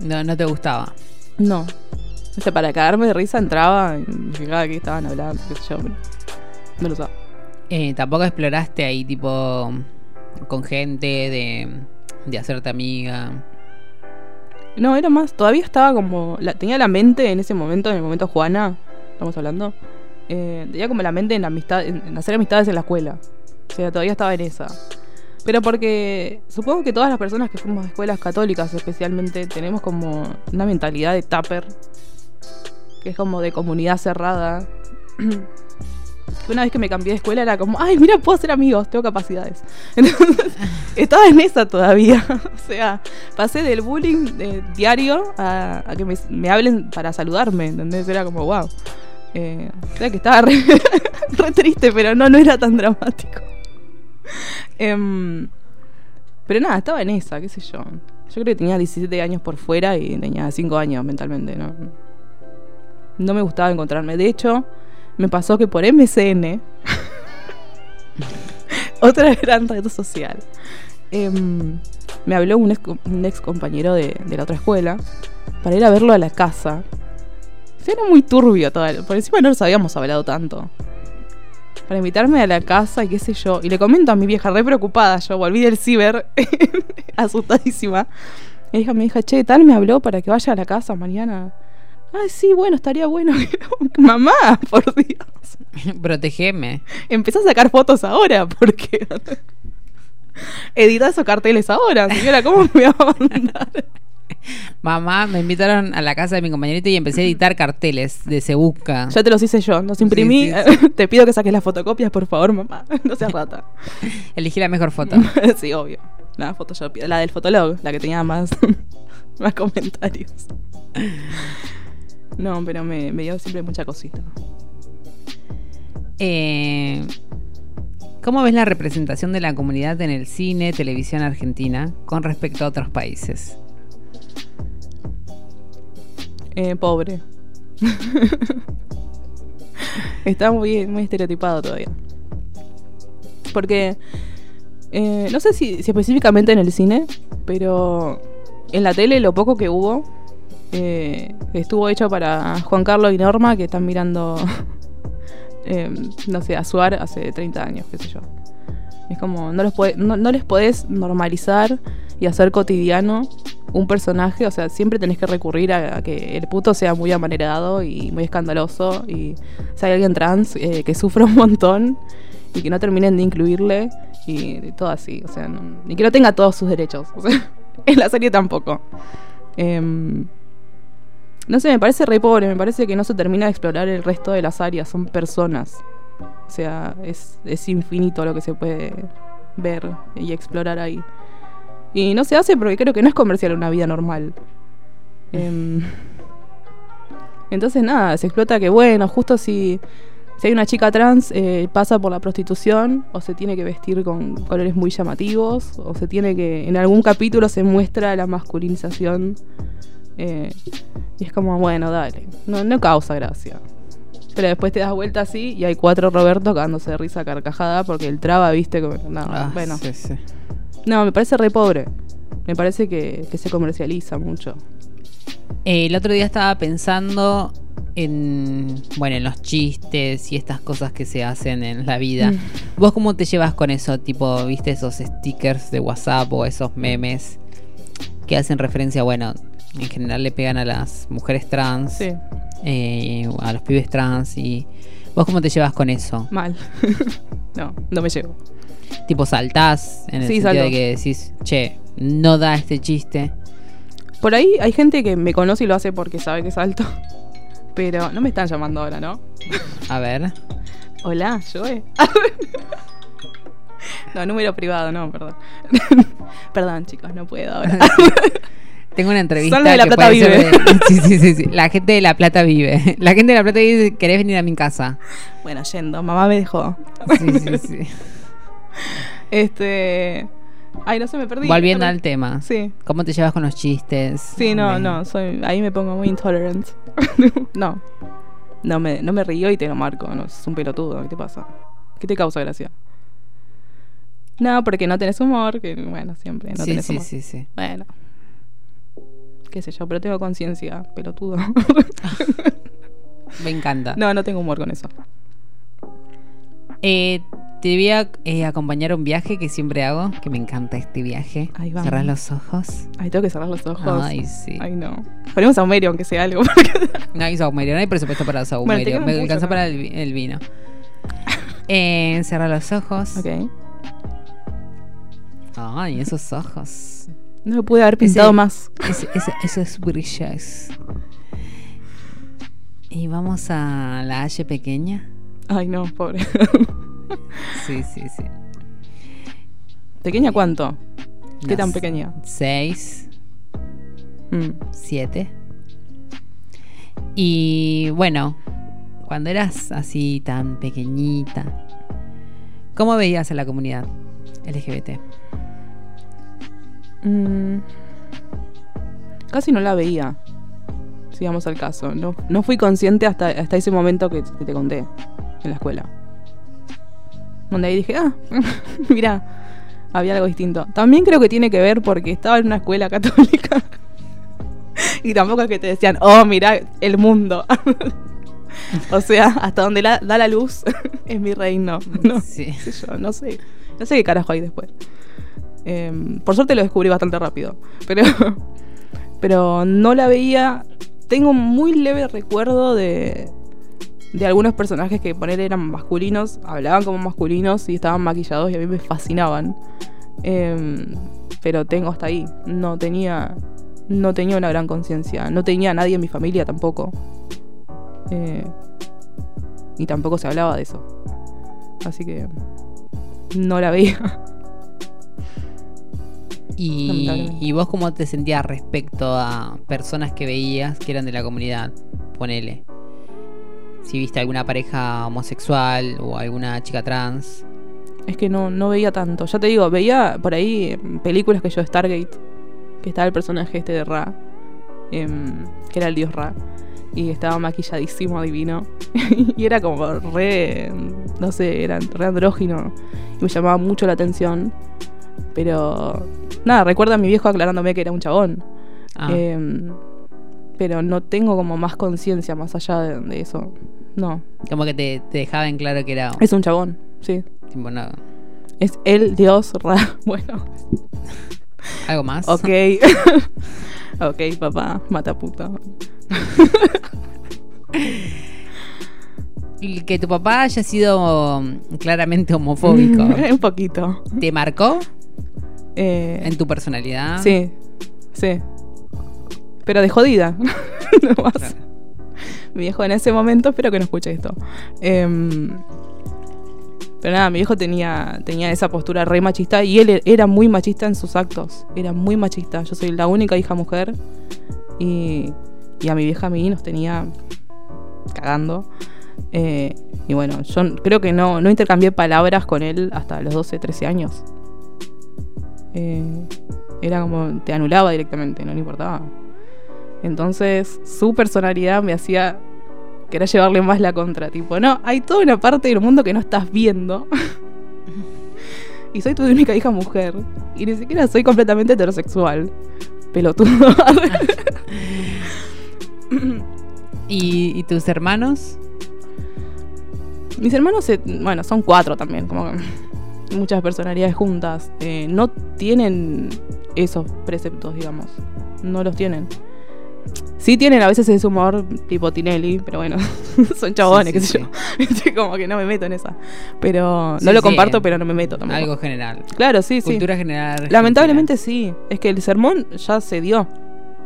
No, no te gustaba. No. O sea, para cagarme de risa entraba y me fijaba que estaban hablando, qué sé yo, pero no lo usaba. Eh, Tampoco exploraste ahí, tipo, con gente, de, de hacerte amiga. No, era más, todavía estaba como, la, tenía la mente en ese momento, en el momento Juana, estamos hablando, eh, tenía como la mente en, amistad, en, hacer amistades en la escuela. O sea, todavía estaba en esa. Pero porque supongo que todas las personas que fuimos de escuelas católicas especialmente tenemos como una mentalidad de tupper, que es como de comunidad cerrada. Una vez que me cambié de escuela era como, ay, mira, puedo hacer amigos, tengo capacidades. Entonces, estaba en esa todavía. o sea, pasé del bullying eh, diario a, que me, hablen para saludarme, ¿entendés? Era como, wow. Eh, o sea que estaba re, re triste, pero no, no era tan dramático. Em, pero nada, estaba en esa, qué sé yo. Yo creo que tenía 17 años por fuera y tenía 5 años mentalmente, ¿no? No me gustaba encontrarme. De hecho, me pasó que por MCN, otra gran red social, em, me habló un ex, un ex compañero de, de la otra escuela para ir a verlo a la casa. Sea, era muy turbio todo. Por encima no nos habíamos hablado tanto. Para invitarme a la casa y qué sé yo. Y le comento a mi vieja, re preocupada. Yo volví del ciber, asustadísima. Y dije a mi hija, che, tal me habló para que vaya a la casa mañana. Ay, sí, bueno, estaría bueno. Mamá, por Dios. Protegeme. Empecé a sacar fotos ahora, porque. Edita esos carteles ahora, señora, ¿cómo me va a mandar? Mamá, me invitaron a la casa de mi compañerito y empecé a editar carteles de Se Busca. Ya te los hice yo, los imprimí. Sí, sí, te pido que saques las fotocopias, por favor, mamá. No seas rata. Elegí la mejor foto. sí, obvio. La Photoshop, la del Fotolog, la que tenía más, más comentarios. No, pero me, me dio siempre mucha cosita. Eh, ¿Cómo ves la representación de la comunidad en el cine, televisión argentina con respecto a otros países? Eh, pobre. Está muy, muy estereotipado todavía. Porque eh, no sé si, específicamente en el cine, pero en la tele lo poco que hubo eh, estuvo hecho para Juan Carlos y Norma que están mirando, eh, no sé, a Suar hace 30 años, qué sé yo. Es como, no, los puede- no, no les podés normalizar y hacer cotidiano un personaje, o sea, siempre tenés que recurrir a, que el puto sea muy amanerado y muy escandaloso y si hay alguien trans eh, que sufra un montón y que no terminen de incluirle y de todo así, o sea, no- ni que no tenga todos sus derechos, o sea, en la serie tampoco. Em, no sé, me parece re pobre, me parece que no se termina de explorar el resto de las áreas, son personas. O sea, es, es infinito lo que se puede ver y explorar ahí. Y no se hace porque creo que no es comercial una vida normal. Em, entonces nada, se explota que bueno, justo si, si hay una chica trans, eh, pasa por la prostitución, o se tiene que vestir con colores muy llamativos, o se tiene que, en algún capítulo se muestra la masculinización. Eh, y es como, bueno, dale, no, no causa gracia. Pero después te das vuelta así y hay cuatro Roberto cagándose de risa carcajada porque el traba, viste, como, no, Ah, bueno. sí, sí. No, me parece re pobre. Me parece que, que se comercializa mucho. Eh, el otro día estaba pensando en, bueno, en los chistes y estas cosas que se hacen en la vida. Mm. ¿Vos cómo te llevas con eso? Tipo, ¿viste esos stickers de WhatsApp o esos memes que hacen referencia, bueno, en general le pegan a las mujeres trans, Sí, eh, a los pibes trans y... ¿Vos cómo te llevas con eso? mal. no, no me llevo. Tipo, saltás en el Sí, sentido salto. de que decís, che, no da este chiste. Por ahí hay gente que me conoce y lo hace porque sabe que es alto. Pero no me están llamando ahora, ¿no? A ver. Hola, Joe. no, número privado, no, perdón. perdón, chicos, no puedo ahora. Tengo una entrevista Son los de La Plata Vive. de- sí, sí, sí, sí. La gente de La Plata vive. La gente de La Plata vive, ¿querés venir a mi casa? bueno, yendo, mamá me dejó. Sí, sí, sí. Este. Ay, no se me perdí. Volviendo al tema. Sí. ¿Cómo te llevas con los chistes? Sí, no, no, soy, ahí me pongo muy intolerant. no. No me, no me río y te lo marco. No, es un pelotudo. ¿Qué te pasa? ¿Qué te causa gracia? No, porque no tenés humor. Que, bueno, siempre no sí, tenés sí, humor. sí, sí. Bueno. Qué sé yo, pero tengo conciencia, pelotudo. Me encanta. no, no tengo humor con eso. Eh, te voy a eh, acompañar a un viaje que siempre hago, que me encanta este viaje. Ahí vamos. Cerrás los ojos. Ay, tengo que cerrar los ojos. Ay, sí. Ay, no. Ponemos a Homero, aunque sea algo. No hay saumerio, no hay presupuesto para saumerio. Me alcanza para el vino. Eh, cerrar los ojos. ok. Ay, esos ojos. No me pude haber pintado Ese- más. Ese- ese- eso es brillas. Y vamos a la H pequeña. Ay, no, pobre. Sí, sí, sí. ¿Pequeña cuánto? ¿Qué tan pequeña? Seis, Mm. siete. Y bueno, cuando eras así tan pequeñita, ¿cómo veías a la comunidad LGBT? Mm. Casi no la veía. Sigamos al caso. No, no fui consciente hasta, hasta ese momento que, que te conté en la escuela. Donde ahí dije, ah, mira, había algo distinto. También creo que tiene que ver porque estaba en una escuela católica. y tampoco es que te decían, oh, mira el mundo. o sea, hasta donde la- da la luz es mi reino. No, Sí. qué sé yo, no sé. No sé qué carajo hay después. Em, por suerte lo descubrí bastante rápido. Pero, pero no la veía. Tengo muy leve recuerdo de, de algunos personajes que poner eran masculinos, hablaban como masculinos y estaban maquillados y a mí me fascinaban. Em, pero tengo hasta ahí. No tenía, no tenía una gran conciencia. No tenía a nadie en mi familia tampoco. Eh, y tampoco se hablaba de eso. Así que no la veía. Y, Lamentablemente. ¿Y vos cómo te sentías respecto a personas que veías que eran de la comunidad? Ponele. Si viste alguna pareja homosexual o alguna chica trans. Es que no, no veía tanto. Ya te digo, veía por ahí películas que yo Stargate, que estaba el personaje este de Ra, em, que era el dios Ra, y estaba maquilladísimo, divino. y era como re, no sé, era re andrógino. Y me llamaba mucho la atención. Pero, nada, recuerda a mi viejo aclarándome que era un chabón. Ah, Em, pero no tengo como más conciencia más allá de, de eso. No, como que te, te dejaba en claro que era es un chabón, sí. tipo, no, Es el dios Ra. Bueno. algo más. Ok. ok, papá, mata puta. Que tu papá haya sido mm, claramente homofóbico. Un poquito. ¿Te marcó Eh, en tu personalidad? Sí, sí. Pero de jodida. No más. Claro. Mi viejo en ese momento, espero que no escuche esto. Em, pero nada, mi viejo tenía, tenía esa postura re machista y él e- era muy machista en sus actos. Era muy machista. Yo soy la única hija mujer y, y a mi vieja a mí nos tenía cagando. Eh, y bueno, yo creo que no, no intercambié palabras con él hasta los 12, 13 años. Eh, era como, te anulaba directamente, no le importaba. Entonces, su personalidad me hacía querer llevarle más la contra. Tipo, no, hay toda una parte del mundo que no estás viendo. y soy tu única hija mujer. Y ni siquiera soy completamente heterosexual. Pelotudo. ¿Y, y tus hermanos? Mis hermanos, bueno, son cuatro también, como que muchas personalidades juntas. Eh, no tienen esos preceptos, digamos. No los tienen. Sí tienen a veces ese humor tipo Tinelli, pero bueno, son chabones, Sí, qué sí, sé yo. Como que no me meto en esa. Pero no lo comparto, eh, pero no me meto tampoco. Algo general. Claro, sí, sí. Cultura general. Lamentablemente sí. Es que el sermón ya se dio.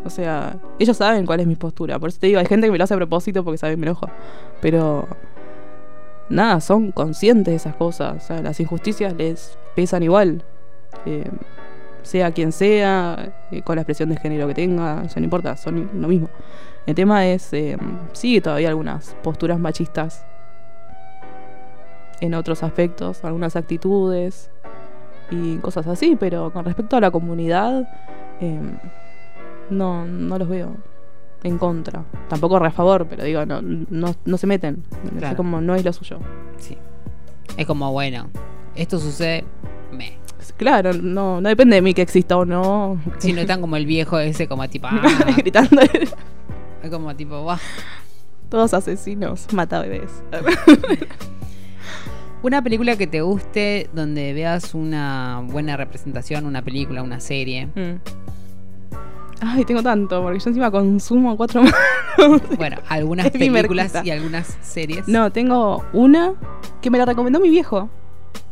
O sea, ellos saben cuál es mi postura. Por eso te digo, hay gente que me lo hace a propósito porque sabe que me enojo. Pero nada, son conscientes de esas cosas. O sea, las injusticias les pesan igual. Eh, sea quien sea, eh, con la expresión de género que tenga, no importa, son lo mismo. El tema es, eh, sí, todavía algunas posturas machistas en otros aspectos, algunas actitudes y cosas así, pero con respecto a la comunidad, eh, no, no los veo en contra. Tampoco re a favor, pero digo, no, no, no se meten. Claro. Es como no es lo suyo. Sí. Es como, bueno, esto sucede. Me. Claro, no, no depende de mí que exista o no. Si no están como el viejo ese, como tipo. ah, Gritando. es como tipo, "Buah". Todos asesinos, mata bebés. Una película que te guste, donde veas una buena representación, una película, una serie. Mm. Ay, tengo tanto, porque yo encima consumo cuatro Bueno, algunas películas y algunas series. No, tengo una que me la recomendó mi viejo.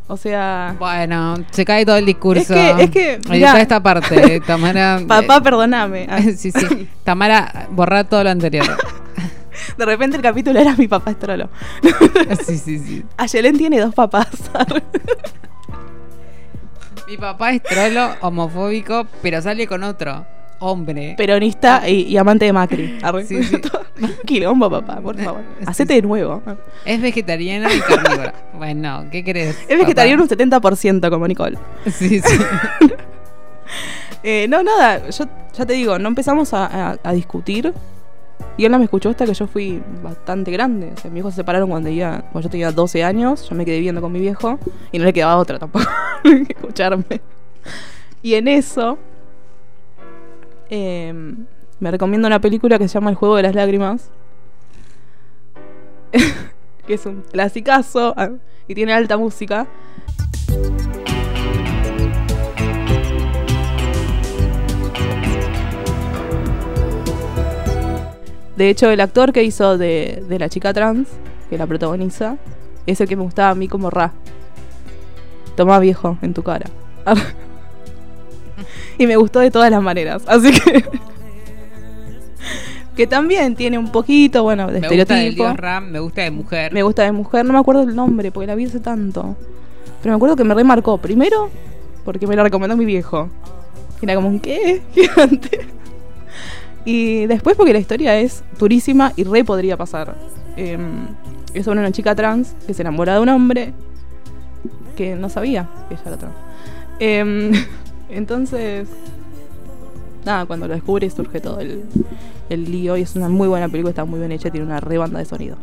O sea, Bueno, se cae todo el discurso. Es que- es que, mirá. esta parte, Tamara. papá, perdóname. Sí, sí. Tamara, borra todo lo anterior. De repente el capítulo era mi papá estrolo. Sí, sí, sí. Ayelen tiene dos papás. Mi papá es trolo, homofóbico, pero sale con otro hombre. Peronista y, y amante de Macri. Sí, sí. Quilombo, papá, por favor. Sí. Hacete de nuevo. Es vegetariano y carnívoro. Bueno, ¿qué crees? Es vegetariano un 70% como Nicole. Sí, sí. Eh, no, nada, yo ya te digo, no empezamos a, a- a discutir. Y él no me escuchó hasta que yo fui bastante grande. O sea, mis hijos se separaron cuando, yo tenía 12 años. Yo me quedé viviendo con mi viejo. Y no le quedaba otra tampoco que escucharme. Y en eso. Eh, me recomiendo una película que se llama El juego de las lágrimas. que es un clasicazo. ah, Y tiene alta música. De hecho, el actor que hizo de, de la chica trans, que la protagoniza, es el que me gustaba a mí como Ra. Toma viejo en tu cara. y me gustó de todas las maneras. Así que. que también tiene un poquito, bueno, de Me gusta del estereotipo. dios Ram, me gusta de mujer. Me gusta de mujer, no me acuerdo el nombre porque la vi hace tanto. Pero me acuerdo que me remarcó. Primero, porque me la recomendó mi viejo. Era como un qué, gigante. Y después porque la historia es durísima y re podría pasar. Em, es sobre una chica trans que se enamora de un hombre que no sabía que ella era trans. Em, entonces, nada, cuando lo descubre surge todo el, el lío y es una muy buena película, está muy bien hecha, tiene una re banda de sonido.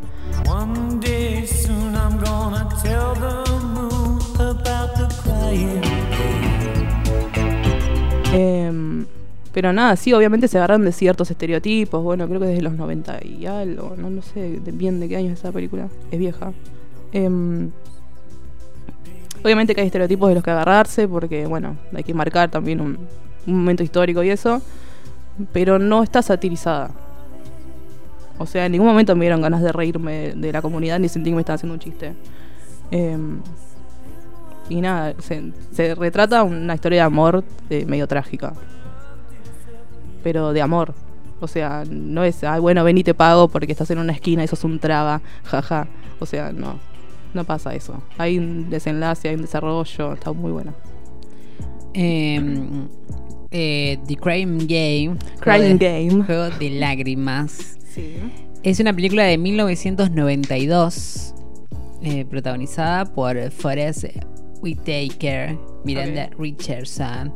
Em, pero nada, sí, obviamente se agarran de ciertos estereotipos. Bueno, creo que desde los 90 y algo. No, no sé bien de qué año es esa película. Es vieja. Em, obviamente que hay estereotipos de los que agarrarse, porque, bueno, hay que marcar también un, un momento histórico y eso. Pero no está satirizada. O sea, en ningún momento me dieron ganas de reírme de, la comunidad ni sentí que me estaba haciendo un chiste. Em, y nada, se, se retrata una historia de amor eh, medio trágica. Pero de amor. O sea, no es, ay, bueno, ven y te pago porque estás en una esquina y sos un traba, jaja. O sea, no, no pasa eso. Hay un desenlace, hay un desarrollo, está muy bueno. Eh, eh, The Crime Game. De- Game. Juego de lágrimas. Sí. Es una película de 1992 eh, protagonizada por Forrest Whitaker, Miranda Richardson,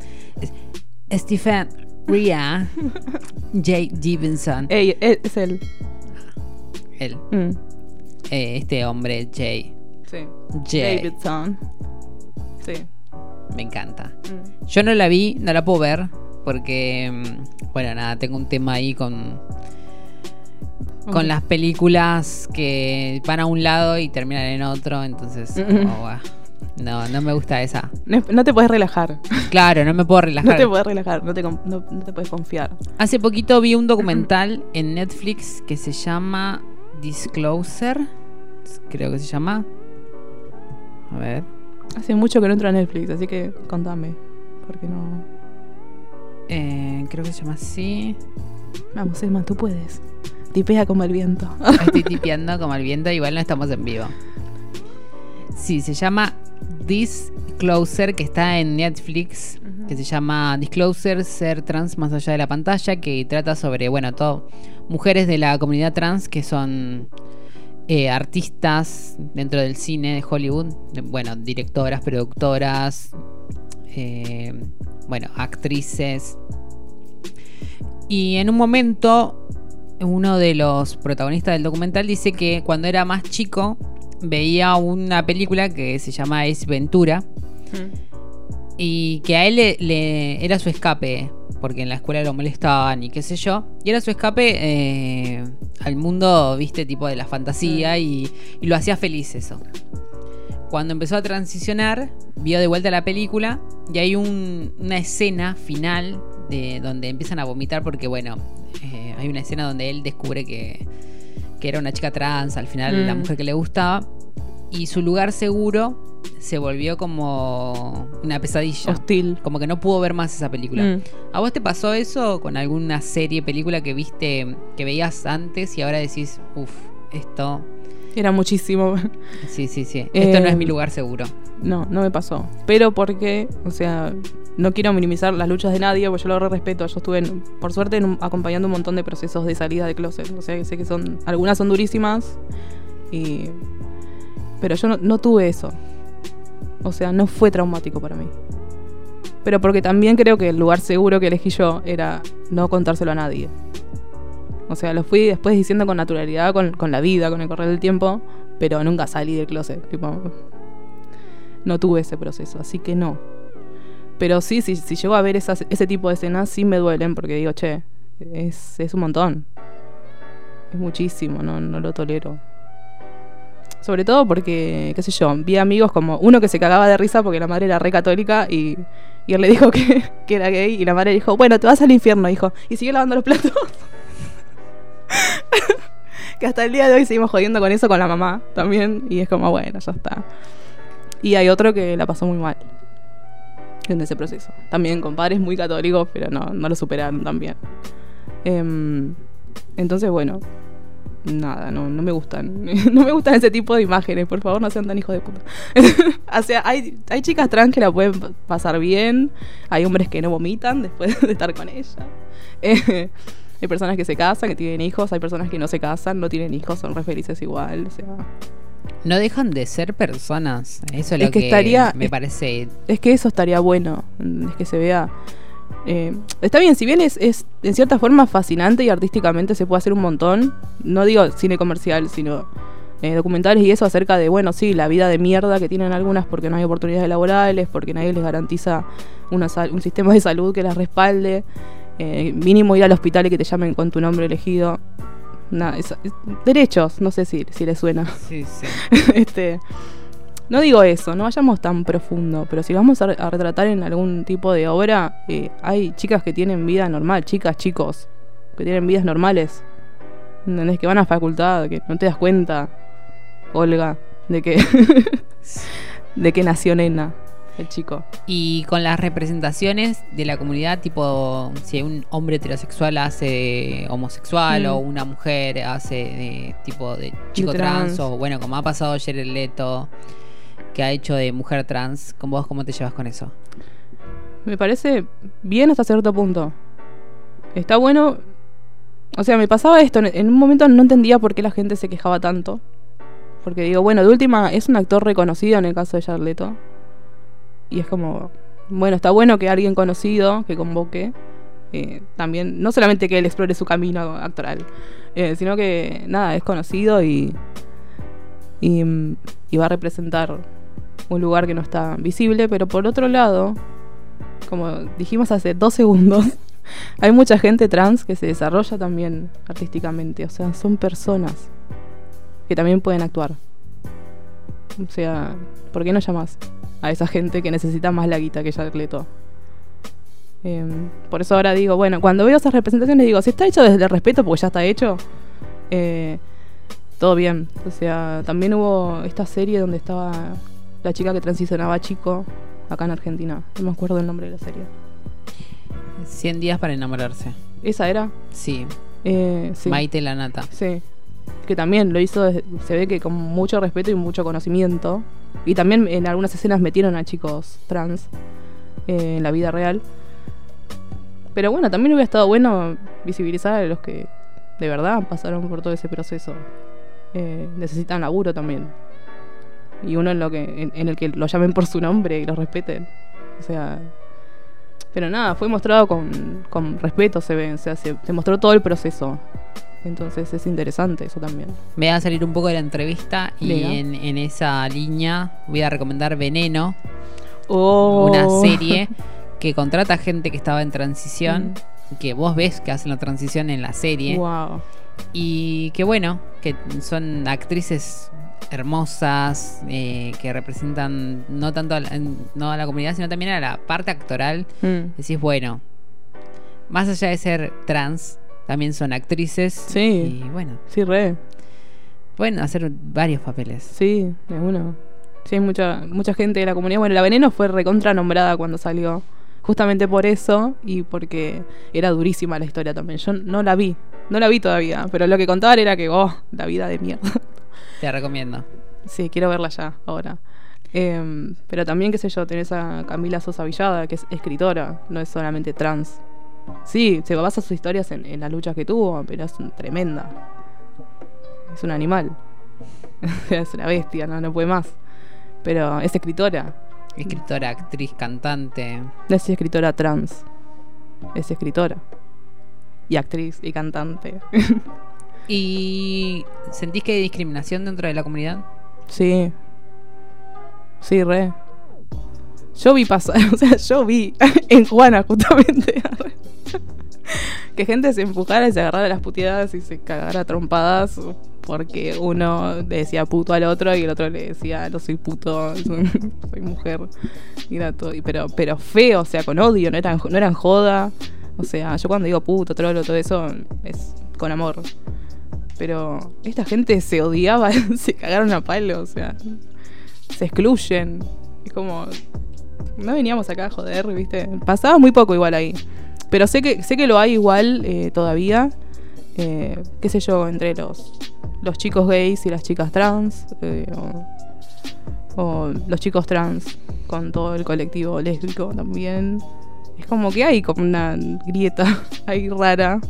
Stephen Ria, Jake Stevenson, Ey, e- es él. él, Mm, eh, este hombre Jay. Sí. Davidson. Sí. me encanta. Mm. Yo no la vi, no la puedo ver porque, mm, bueno, nada, tengo un tema ahí con con las películas que van a un lado y terminan en otro, entonces Mm. no, no me gusta esa. No, no te puedes relajar. Claro, no me puedo relajar. No te puedes relajar, no te, no, no te puedes confiar. Hace poquito vi un documental en Netflix que se llama Discloser, creo que se llama. A ver. Hace mucho que no entro a Netflix, así que contame. Porque no. eh, creo que se llama así. Vamos, Emma, tú puedes. Tipea como el viento. Estoy tipeando como el viento, igual no estamos en vivo. Sí, se llama Discloser, que está en Netflix, que se llama Discloser, ser trans más allá de la pantalla, que trata sobre, bueno, todo, mujeres de la comunidad trans que son eh, artistas dentro del cine de Hollywood, de- bueno, directoras, productoras, eh, bueno, actrices. Y en un momento, uno de los protagonistas del documental dice que cuando era más chico veía una película que se llama Ace Ventura y que a él le, le- era su escape porque en la escuela lo molestaban y qué sé yo. Y era su escape eh, al mundo viste tipo de la fantasía y, y lo hacía feliz eso. Cuando empezó a transicionar vio de vuelta la película y hay un- una escena final de donde empiezan a vomitar porque bueno eh, hay una escena donde él descubre que, que era una chica trans al final la Mm. mujer que le gustaba y su lugar seguro se volvió como una pesadilla. Hostil. Como que no pudo ver más esa película. Mm. ¿A vos te pasó eso con alguna serie, película que viste, que veías antes y ahora decís, uff, esto, Era muchísimo. sí, sí, sí, esto no Eh, es mi lugar seguro? No, no me pasó. Pero porque, o sea, no quiero minimizar las luchas de nadie, porque yo lo re respeto. Yo estuve, por suerte, en un- acompañando un montón de procesos de salida de closet. O sea, que sé que son, algunas son durísimas. Y, pero yo no, no tuve eso. O sea, no fue traumático para mí. Pero porque también creo que el lugar seguro que elegí yo era no contárselo a nadie. O sea, lo fui después diciendo con naturalidad, con, la vida, con el correr del tiempo, pero nunca salí del closet. Tipo, no tuve ese proceso, así que no. Pero sí, sí si llego a ver ese tipo de escenas, sí me duelen porque digo, che, es, es un montón. Es muchísimo, no, no lo tolero. Sobre todo porque, qué sé yo, vi amigos como uno que se cagaba de risa porque la madre era re católica y, y él le dijo que, que era gay y la madre dijo, bueno, te vas al infierno, hijo. Y siguió lavando los platos. que hasta el día de hoy seguimos jodiendo con eso con la mamá también. Y es como, bueno, ya está. Y hay otro que la pasó muy mal en ese proceso. También con padres muy católicos, pero no, no lo superaron también. Em, entonces, bueno, nada, no, no me gustan. no me gustan ese tipo de imágenes, por favor, no sean tan hijos de puta. o sea, hay, hay chicas trans que la pueden pa- pasar bien, hay hombres que no vomitan después de estar con ella. Eh, hay personas que se casan, que tienen hijos, hay personas que no se casan, no tienen hijos, son re felices igual. O sea, No dejan de ser personas. Eso es, Es lo que que, estaría- me es- parece. Es que eso estaría bueno, es que se vea. Eh, está bien, si bien es, es en cierta forma fascinante y artísticamente se puede hacer un montón, no digo cine comercial, sino eh, documentales y eso acerca de, bueno, sí, la vida de mierda que tienen algunas porque no hay oportunidades laborales, porque nadie les garantiza una sal- un sistema de salud que las respalde, eh, mínimo ir al hospital y que te llamen con tu nombre elegido. Es- es- derechos, no sé si, si les suena. Sí, sí. este, no digo eso, no vayamos tan profundo, pero si vamos a, re- a retratar en algún tipo de obra, eh, hay chicas que tienen vida normal, chicas, chicos, que tienen vidas normales. ¿Entendés? Que van a facultad, que no te das cuenta, Olga, de que, de que nació nena, el chico. Y con las representaciones de la comunidad, tipo, si un hombre heterosexual hace homosexual Mm. o una mujer hace de tipo de chico De trans. trans. o bueno, como ha pasado Jared Leto, que ha hecho de mujer trans, ¿con vos cómo te llevas con eso? Me parece bien hasta cierto punto. Está bueno. O sea, me pasaba esto. En- un momento no entendía por qué la gente se quejaba tanto. Porque digo, bueno, de última es un actor reconocido en el caso de Jared Leto. Y es como, bueno, está bueno que alguien conocido que convoque. eh, también, no solamente que él explore su camino actoral, eh, sino que, nada, es conocido y, y va a representar un lugar que no está visible. Pero por otro lado, como dijimos hace dos segundos, hay mucha gente trans que se desarrolla también artísticamente. O sea, son personas que también pueden actuar. O sea, ¿por qué no llamas a esa gente que necesita más la guita que Jared Leto? Em, por eso ahora digo, bueno, cuando veo esas representaciones digo, si está hecho desde el respeto, porque ya está hecho, eh, todo bien. O sea, también hubo esta serie donde estaba la chica que transicionaba chico acá en Argentina. No me acuerdo el nombre de la serie. 100 días para enamorarse. ¿Esa era? Sí, Eh, sí. Maite la nata. Sí. Que también lo hizo, desde- se ve que con mucho respeto y mucho conocimiento. Y también en algunas escenas metieron a chicos trans eh, en la vida real. Pero bueno, también hubiera estado bueno visibilizar a los que de verdad pasaron por todo ese proceso. Eh, necesitan laburo también. Y uno en, lo que, en, en el que lo llamen por su nombre y lo respeten. O sea. Pero nada, fue mostrado con, con respeto, se ve. O sea, se, se mostró todo el proceso. Entonces es interesante eso también. Me va a salir un poco de la entrevista y en, en esa línea voy a recomendar Veneno, Oh. una serie que contrata gente que estaba en transición, Mm. que vos ves que hacen la transición en la serie. Wow. Y que bueno, que son actrices hermosas, eh, que representan no tanto a la, no a la comunidad, sino también a la parte actoral. Mm. Decís, bueno, más allá de ser trans, también son actrices. Sí. Y bueno, Sí, re. pueden hacer varios papeles. Sí, de uno. Sí, hay mucha, mucha gente de la comunidad. Bueno, la veneno fue recontra nombrada cuando salió. Justamente por eso y porque era durísima la historia también. Yo no la vi, no la vi todavía, pero lo que contaban era que, oh, la vida de mierda. Te recomiendo. Sí, quiero verla ya, ahora. Em, pero también, qué sé yo, tenés a Camila Sosa Villada, que es escritora, no es solamente trans. Sí, se basa sus historias en, en las luchas que tuvo, pero es tremenda. Es un animal. es una bestia, no, no puede más. Pero es escritora, Escritora, actriz, cantante. no es escritora trans. Es escritora. Y actriz y cantante. ¿Y sentís que hay discriminación dentro de la comunidad? Sí. Sí, re. Yo vi pasar, o sea, yo vi en Juana justamente que gente se empujara y se agarrara las puteadas y se cagara trompadas porque uno le decía puto al otro y el otro le decía no soy puto, soy, mujer. Y era todo, pero, pero feo, o sea, con odio, no eran, no eran joda. O sea, yo cuando digo puto, trolo, todo eso es con amor. Pero esta gente se odiaba, se cagaron a palo, o sea, se excluyen. Es como, no veníamos acá a joder, ¿viste? Pasaba muy poco igual ahí. Pero sé que, sé que lo hay igual eh, todavía, eh, qué sé yo, entre los, los chicos gays y las chicas trans, eh, o, o los chicos trans con todo el colectivo lésbico también. Es como que hay como una grieta ahí rara.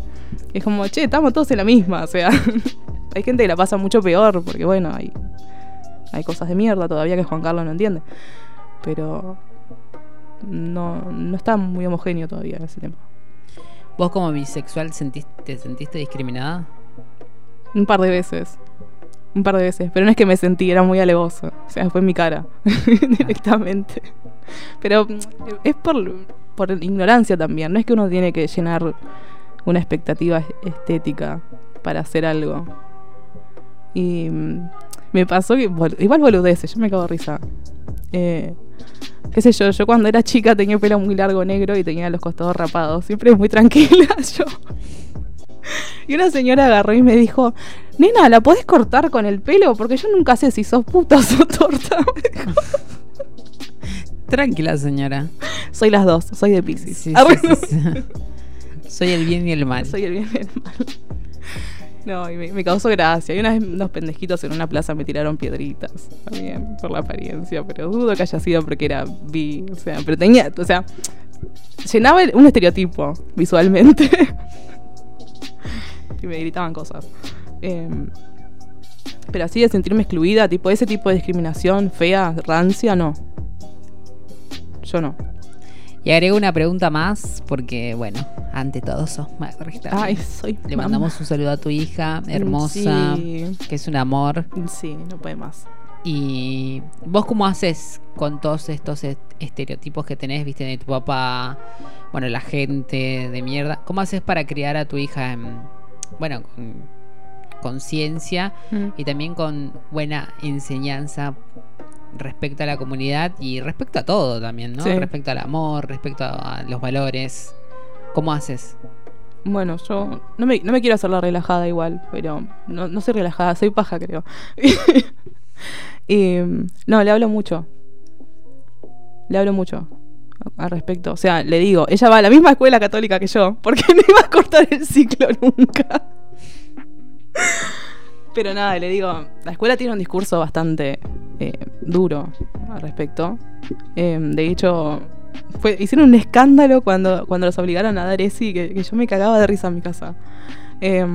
Es como, che, estamos todos en la misma, o sea, hay gente que la pasa mucho peor, porque bueno, hay, hay cosas de mierda todavía que Juan Carlos no entiende. Pero no, no está muy homogéneo todavía ese tema. ¿Vos como bisexual sentiste, te sentiste discriminada? Un par de veces. Un par de veces. Pero no es que me sentí, era muy alevoso. O sea, fue en mi cara. Directamente. Pero es por, por ignorancia también. No es que uno tiene que llenar una expectativa estética para hacer algo. Y mm, me pasó que. Igual boludeces, yo me cago de risa. Eh, qué sé yo, yo cuando era chica tenía pelo muy largo negro y tenía los costados rapados. Siempre muy tranquila yo. Y una señora agarró y me dijo, nena, ¿la podés cortar con el pelo? Porque yo nunca sé si sos puta o sos torta. Tranquila, señora. Soy las dos, soy de Pisces. Sí, Ah, sí. Soy el bien y el mal. Soy el bien y el mal. No, y me, causó gracia. Y una vez unos pendejitos en una plaza me tiraron piedritas. También, por la apariencia. Pero dudo que haya sido porque era bi. O sea, pero tenía. O sea, llenaba un estereotipo visualmente. y me gritaban cosas. Em, pero así de sentirme excluida, tipo ese tipo de discriminación fea, rancia, no. Yo no. Y agrego una pregunta más, porque, bueno, ante todo sos madre. también. Ay, soy Le mamá. mandamos un saludo a tu hija, hermosa, Sí. que es un amor. Sí, no puede más. Y vos cómo haces con todos estos est- estereotipos que tenés, viste, de tu papá, bueno, la gente de mierda. ¿Cómo haces para criar a tu hija en, bueno, con conciencia Mm. y también con buena enseñanza respecto a la comunidad y respecto a todo también, ¿no? Sí. Respecto al amor, respecto a los valores. ¿Cómo haces? Bueno, yo no me, no me quiero hacer la relajada igual, pero no, no soy relajada, soy paja, creo. y, no, le hablo mucho. Le hablo mucho al respecto. O sea, le digo, ella va a la misma escuela católica que yo, porque no iba a cortar el ciclo nunca. Pero nada, le digo, la escuela tiene un discurso bastante eh, duro al respecto. Eh, de hecho, fue, hicieron un escándalo cuando, cuando los obligaron a dar ESI, que, que yo me cagaba de risa en mi casa. Eh,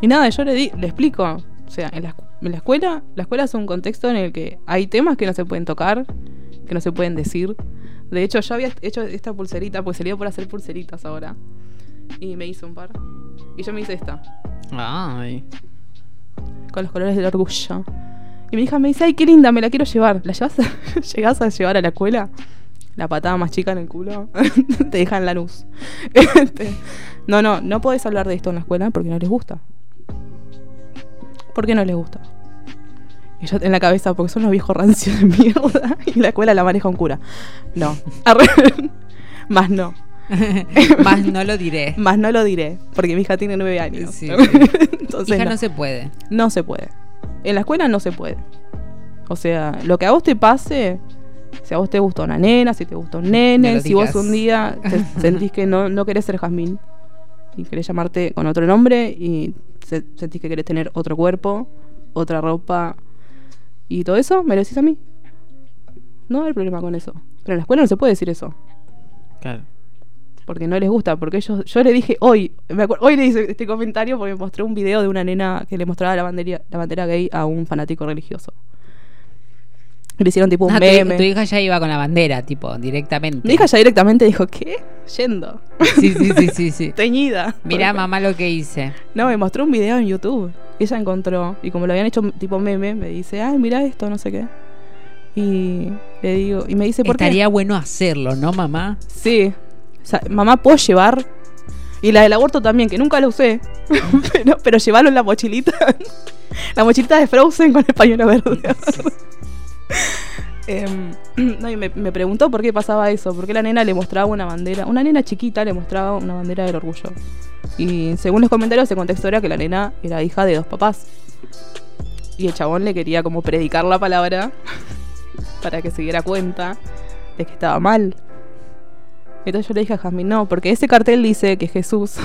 y nada, yo le, di, le explico. O sea, en la, en la escuela, la escuela es un contexto en el que hay temas que no se pueden tocar, que no se pueden decir. De hecho, yo había hecho esta pulserita, pues salía por hacer pulseritas ahora. Y me hice un par. Y yo me hice esta Ay. Con los colores del orgullo. Y mi hija me dice, ay, qué linda, me la quiero llevar. ¿La llevas a- llegás a llevar a la escuela? La patada más chica en el culo. Te dejan la luz. Este, no, no, no podés hablar de esto en la escuela porque no les gusta. ¿Por qué no les gusta? Y yo en la cabeza, porque son los viejos rancios de mierda. Y la escuela la maneja un cura. No. Más no. Más no lo diré. Más no lo diré. Porque mi hija tiene nueve años. Sí, sí. Entonces Hija, no. no se puede. No se puede. En la escuela no se puede. O sea, lo que a vos te pase, si a vos te gusta una nena, si te gusta un nene, No si vos un día te sentís que no, no querés ser Jazmín y querés llamarte con otro nombre y se- sentís que querés tener otro cuerpo, otra ropa y todo eso, me lo decís a mí. No hay problema con eso. Pero en la escuela no se puede decir eso. Claro. Porque no les gusta, porque ellos, yo le dije hoy, me acuerdo, hoy le hice este comentario porque me mostró un video de una nena que le mostraba la bandera, la bandera gay a un fanático religioso. Le hicieron tipo un Ah, meme. tu hija ya iba con la bandera, tipo, directamente. Mi hija ya directamente dijo, ¿qué? Yendo. Sí, sí, sí, sí, sí. Teñida. Mirá, mamá, lo que hice. No, me mostró un video en YouTube. Ella encontró, y como lo habían hecho tipo meme, me dice, ay, mira esto, no sé qué. Y le digo, y me dice, ¿por Estaría qué? bueno hacerlo, ¿no, mamá? Sí. O sea, mamá, ¿puedo llevar? Y la del aborto también, que nunca la usé. pero, pero llevarlo en la mochilita. la mochilita de Frozen con el pañuelo verde. Em, no, y me, preguntó por qué pasaba eso, por qué la nena le mostraba una bandera, una nena chiquita le mostraba una bandera del orgullo. Y según los comentarios, el contexto era que la nena era hija de dos papás. Y el chabón le quería como predicar la palabra para que se diera cuenta de que estaba mal. Entonces yo le dije a Jasmine, no, porque ese cartel dice que Jesús,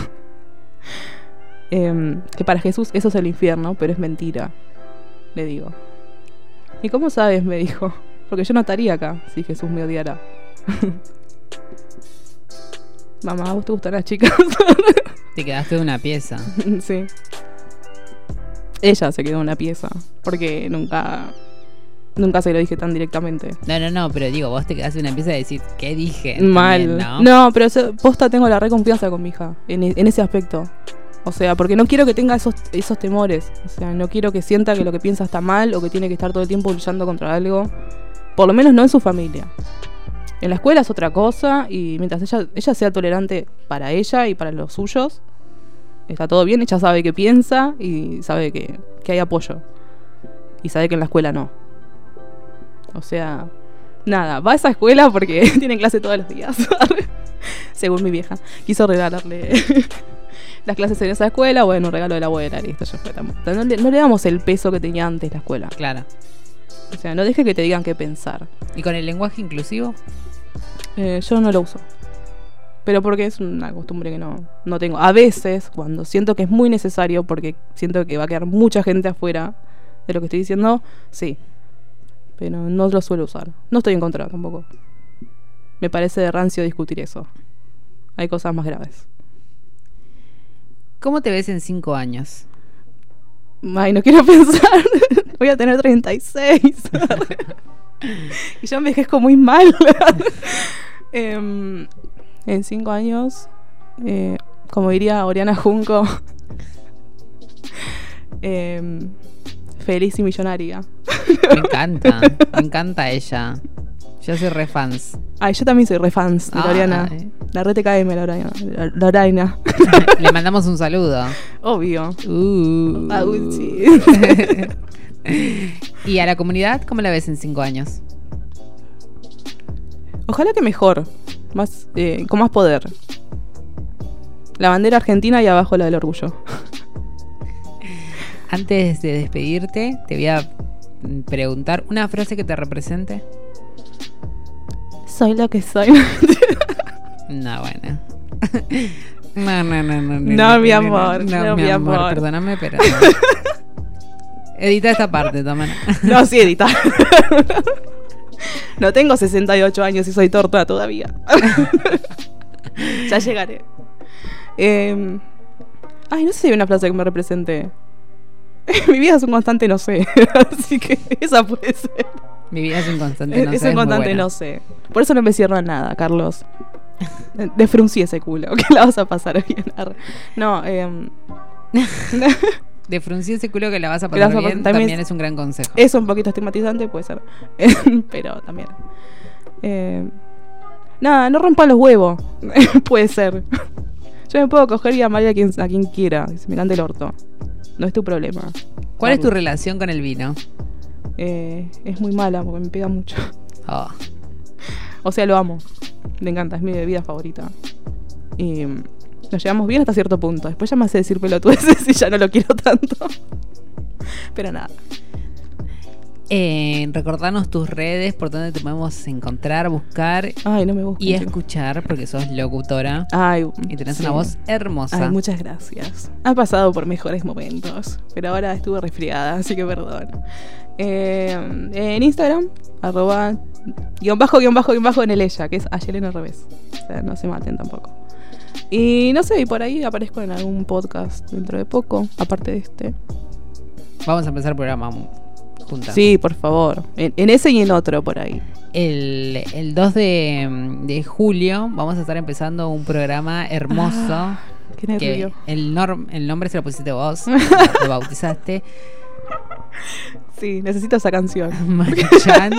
em, que para Jesús eso es el infierno, pero es mentira. Le digo. ¿Y cómo sabes? Me dijo. Porque yo no estaría acá si Jesús me odiara. Mamá, ¿a vos te gustan las chicas? Te quedaste de una pieza. sí. Ella se quedó una pieza. Porque nunca. Nunca se lo dije tan directamente. No, no, no, pero digo, vos te quedaste de una pieza de decir, ¿qué dije? Mal. ¿no? ¿no? pero eso- posta tengo la reconfianza con mi hija. En, e- en ese aspecto. O sea, porque no quiero que tenga esos, esos temores. O sea, no quiero que sienta que lo que piensa está mal o que tiene que estar todo el tiempo luchando contra algo. Por lo menos no en su familia. En la escuela es otra cosa y mientras ella, ella sea tolerante para ella y para los suyos, está todo bien. Ella sabe que piensa y sabe que, que hay apoyo. Y sabe que en la escuela no. O sea, nada, va a esa escuela porque tienen clase todos los días. Según mi vieja. Quiso regalarle las clases en esa escuela. Bueno, un regalo de la abuela, listo, ya fue. No le, no le damos el peso que tenía antes la escuela. Claro. O sea, no deje que te digan qué pensar. ¿Y con el lenguaje inclusivo? Eh, yo no lo uso. Pero porque es una costumbre que no, no tengo. A veces, cuando siento que es muy necesario, porque siento que va a quedar mucha gente afuera de lo que estoy diciendo, sí. Pero no lo suelo usar. No estoy en contra tampoco. Me parece de rancio discutir eso. Hay cosas más graves. ¿Cómo te ves en cinco años? Ay, no quiero pensar. Voy a tener 36. y yo envejezco muy mal. Em, en cinco años, eh, como diría Oriana Junco, em, feliz y millonaria. Me encanta, me encanta ella. Yo soy re fans. Ay, yo también soy re fans de Ay. Loriana. La rete KM, Lorena. Lorena. Le mandamos un saludo. Obvio. Uh. Ah. ¿Y a la comunidad cómo la ves en cinco años? Ojalá que mejor. Más, eh, con más poder. La bandera argentina y abajo la del orgullo. Antes de despedirte, te voy a preguntar una frase que te represente. Soy lo que soy. No, bueno. No, no, no, no. No, mi amor, no, mi amor. Perdóname, pero. no. Edita esta parte, toma. no, sí, edita. no tengo 68 años y soy torta todavía. ya llegaré. Eh, ay, no sé si hay una frase que me represente. Mi vida es un constante no sé. Así que esa puede ser. Mi vida es un constante, no es sé, un muy constante no sé. Por eso no me cierro a nada, Carlos. Defruncí ese culo, que la vas a pasar bien. Arre. No, eh, De fruncir ese culo que la vas a pasar vas a bien también también es- es un gran consejo. es un poquito estigmatizante, puede ser. Pero también. Eh, nada, no rompan los huevos. puede ser. Yo me puedo coger y amar a quien, a quien quiera. que Se me cante el orto. No es tu problema. ¿Cuál es tu relación con el vino? Eh, es muy mala porque me pega mucho. Oh, O sea, lo amo. Me encanta, es mi bebida favorita. Y nos llevamos bien hasta cierto punto. Después ya me hace decir pelotudeces y ya no lo quiero tanto. Pero nada. Eh, recordanos tus redes, por donde te podemos encontrar, buscar Ay, no me busques. y escuchar, porque sos locutora Ay, y tenés sí. una voz hermosa. Ay, muchas gracias. Ha pasado por mejores momentos, pero ahora estuve resfriada, así que perdón. Eh, en Instagram, arroba guion bajo, guion bajo, guion bajo en el ella, que es Ayelen al revés. O sea, no se maten tampoco. Y no sé, y por ahí aparezco en algún podcast dentro de poco, aparte de este. Vamos a empezar el programa juntas. Sí, por favor. En, en ese y en otro por ahí. El, el 2 de, de julio vamos a estar empezando un programa hermoso. Ah, Qué que el, norm- el nombre se lo pusiste vos, lo bautizaste. Sí, necesito esa canción. Maruchan,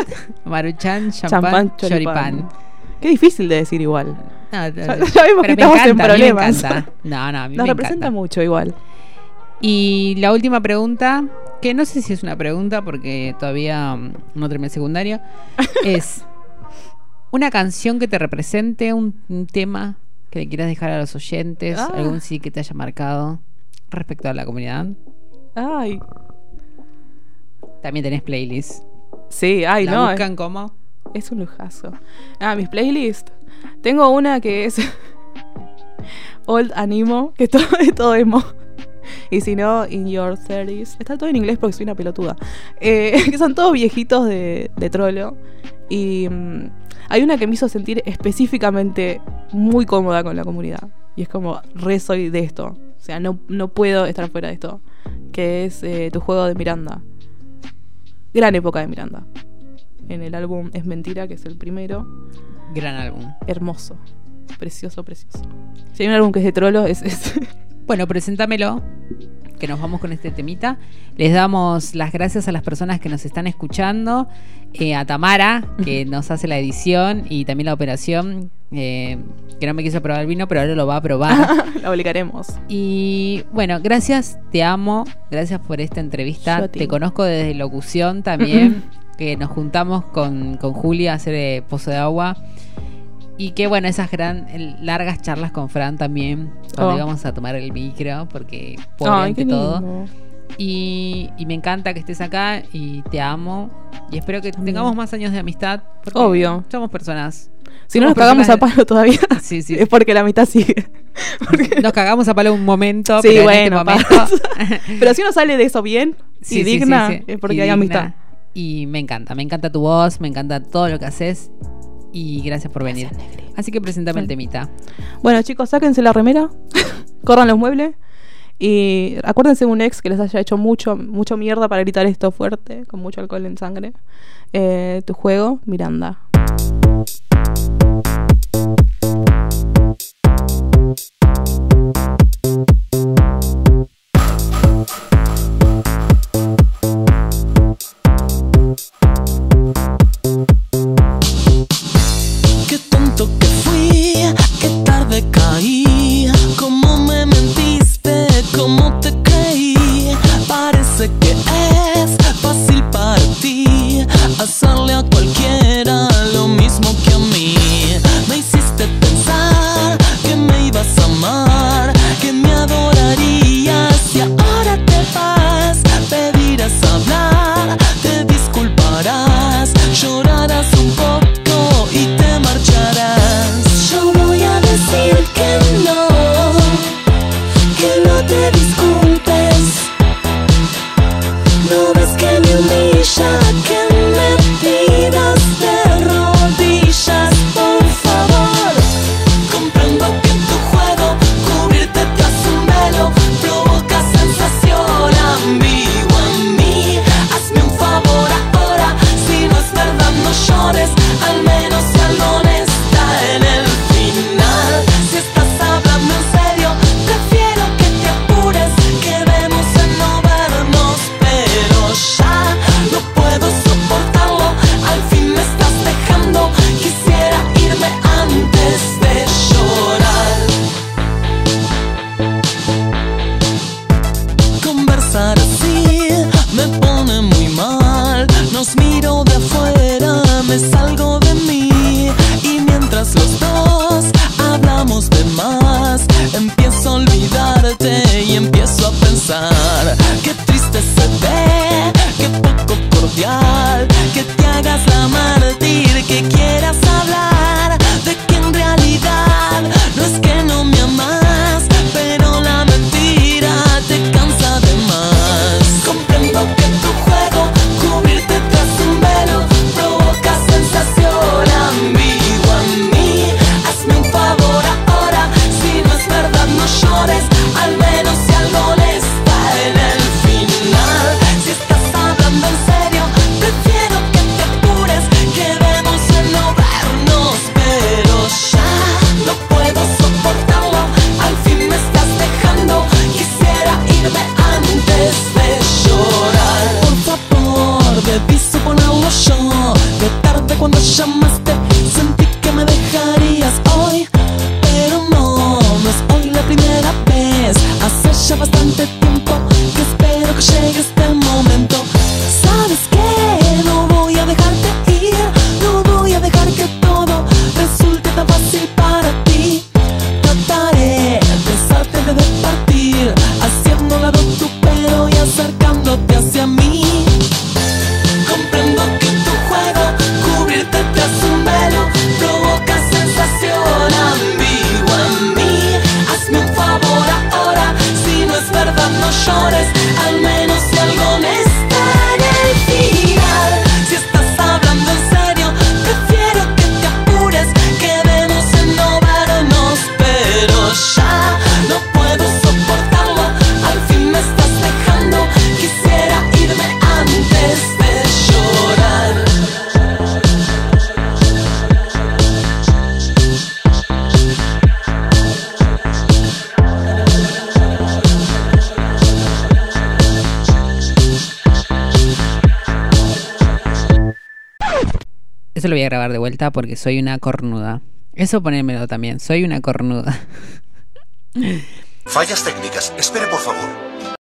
Maruchan, champán, choripán. Qué difícil de decir igual. No, Ya- ya vemos que pero me estamos en encanta, a mí me problemas. encanta. No, no, a mí Nos me representa encanta. mucho igual. Y la última pregunta, que no sé si es una pregunta porque todavía mm, no terminé el secundario, es una canción que te represente, un, un tema que le quieras dejar a los oyentes, Ah. algún sí que te haya marcado respecto a la comunidad. Ay, También tenés playlist. sí, ay, ¿La no. buscan como? Es un lujazo. Ah, mis playlists. Tengo una que es Old Animo, que todo, es todo emo. Y si no, In Your 30s. Está todo en inglés porque soy una pelotuda. Eh, que son todos viejitos de, de trolo. Y mm, hay una que me hizo sentir específicamente muy cómoda con la comunidad. Y es como, re soy de esto. O sea, no, no puedo estar fuera de esto. Que es eh, tu juego de Miranda. Gran época de Miranda. En el álbum Es Mentira, que es el primero. Gran álbum. Hermoso. Precioso, precioso. Si hay un álbum que es de trolo, es, es Bueno, preséntamelo, que nos vamos con este temita. Les damos las gracias a las personas que nos están escuchando, eh, a Tamara, que nos hace la edición y también la operación, eh, que no me quiso probar el vino, pero ahora lo va a probar. la obligaremos. y bueno, gracias, te amo, gracias por esta entrevista. Te conozco desde locución también, que nos juntamos con, con Julia a hacer eh, Pozo de Agua. Y que bueno, esas gran, largas charlas con Fran también, cuando Oh. íbamos a tomar el micro, porque por Ay, qué todo. Y, y me encanta que estés acá y te amo. Y espero que También. tengamos más años de amistad. porque Obvio. Somos personas. Si no nos cagamos a palo todavía, Sí, sí. es porque la mitad sigue. Nos cagamos a palo un momento. Sí, pero bueno, en este momento. Pero si uno sale de eso bien Sí, y digna, es porque Y hay digna. amistad. Y me encanta, me encanta tu voz, me encanta todo lo que haces. Y gracias por venir. Así que preséntame el temita. Bueno, chicos, sáquense la remera, corran los muebles y acuérdense de un ex que les haya hecho mucho, mucho mierda para gritar esto fuerte, con mucho alcohol en sangre. Eh, tu juego, Miranda. Y mientras los dos hablamos de más Empiezo a olvidarte y empiezo a pensar Qué triste se ve, qué poco cordial Que te hagas la mártir, que quieras hablar grabar de vuelta porque soy una cornuda. Eso ponémelo también, soy una cornuda. Fallas técnicas, espere por favor.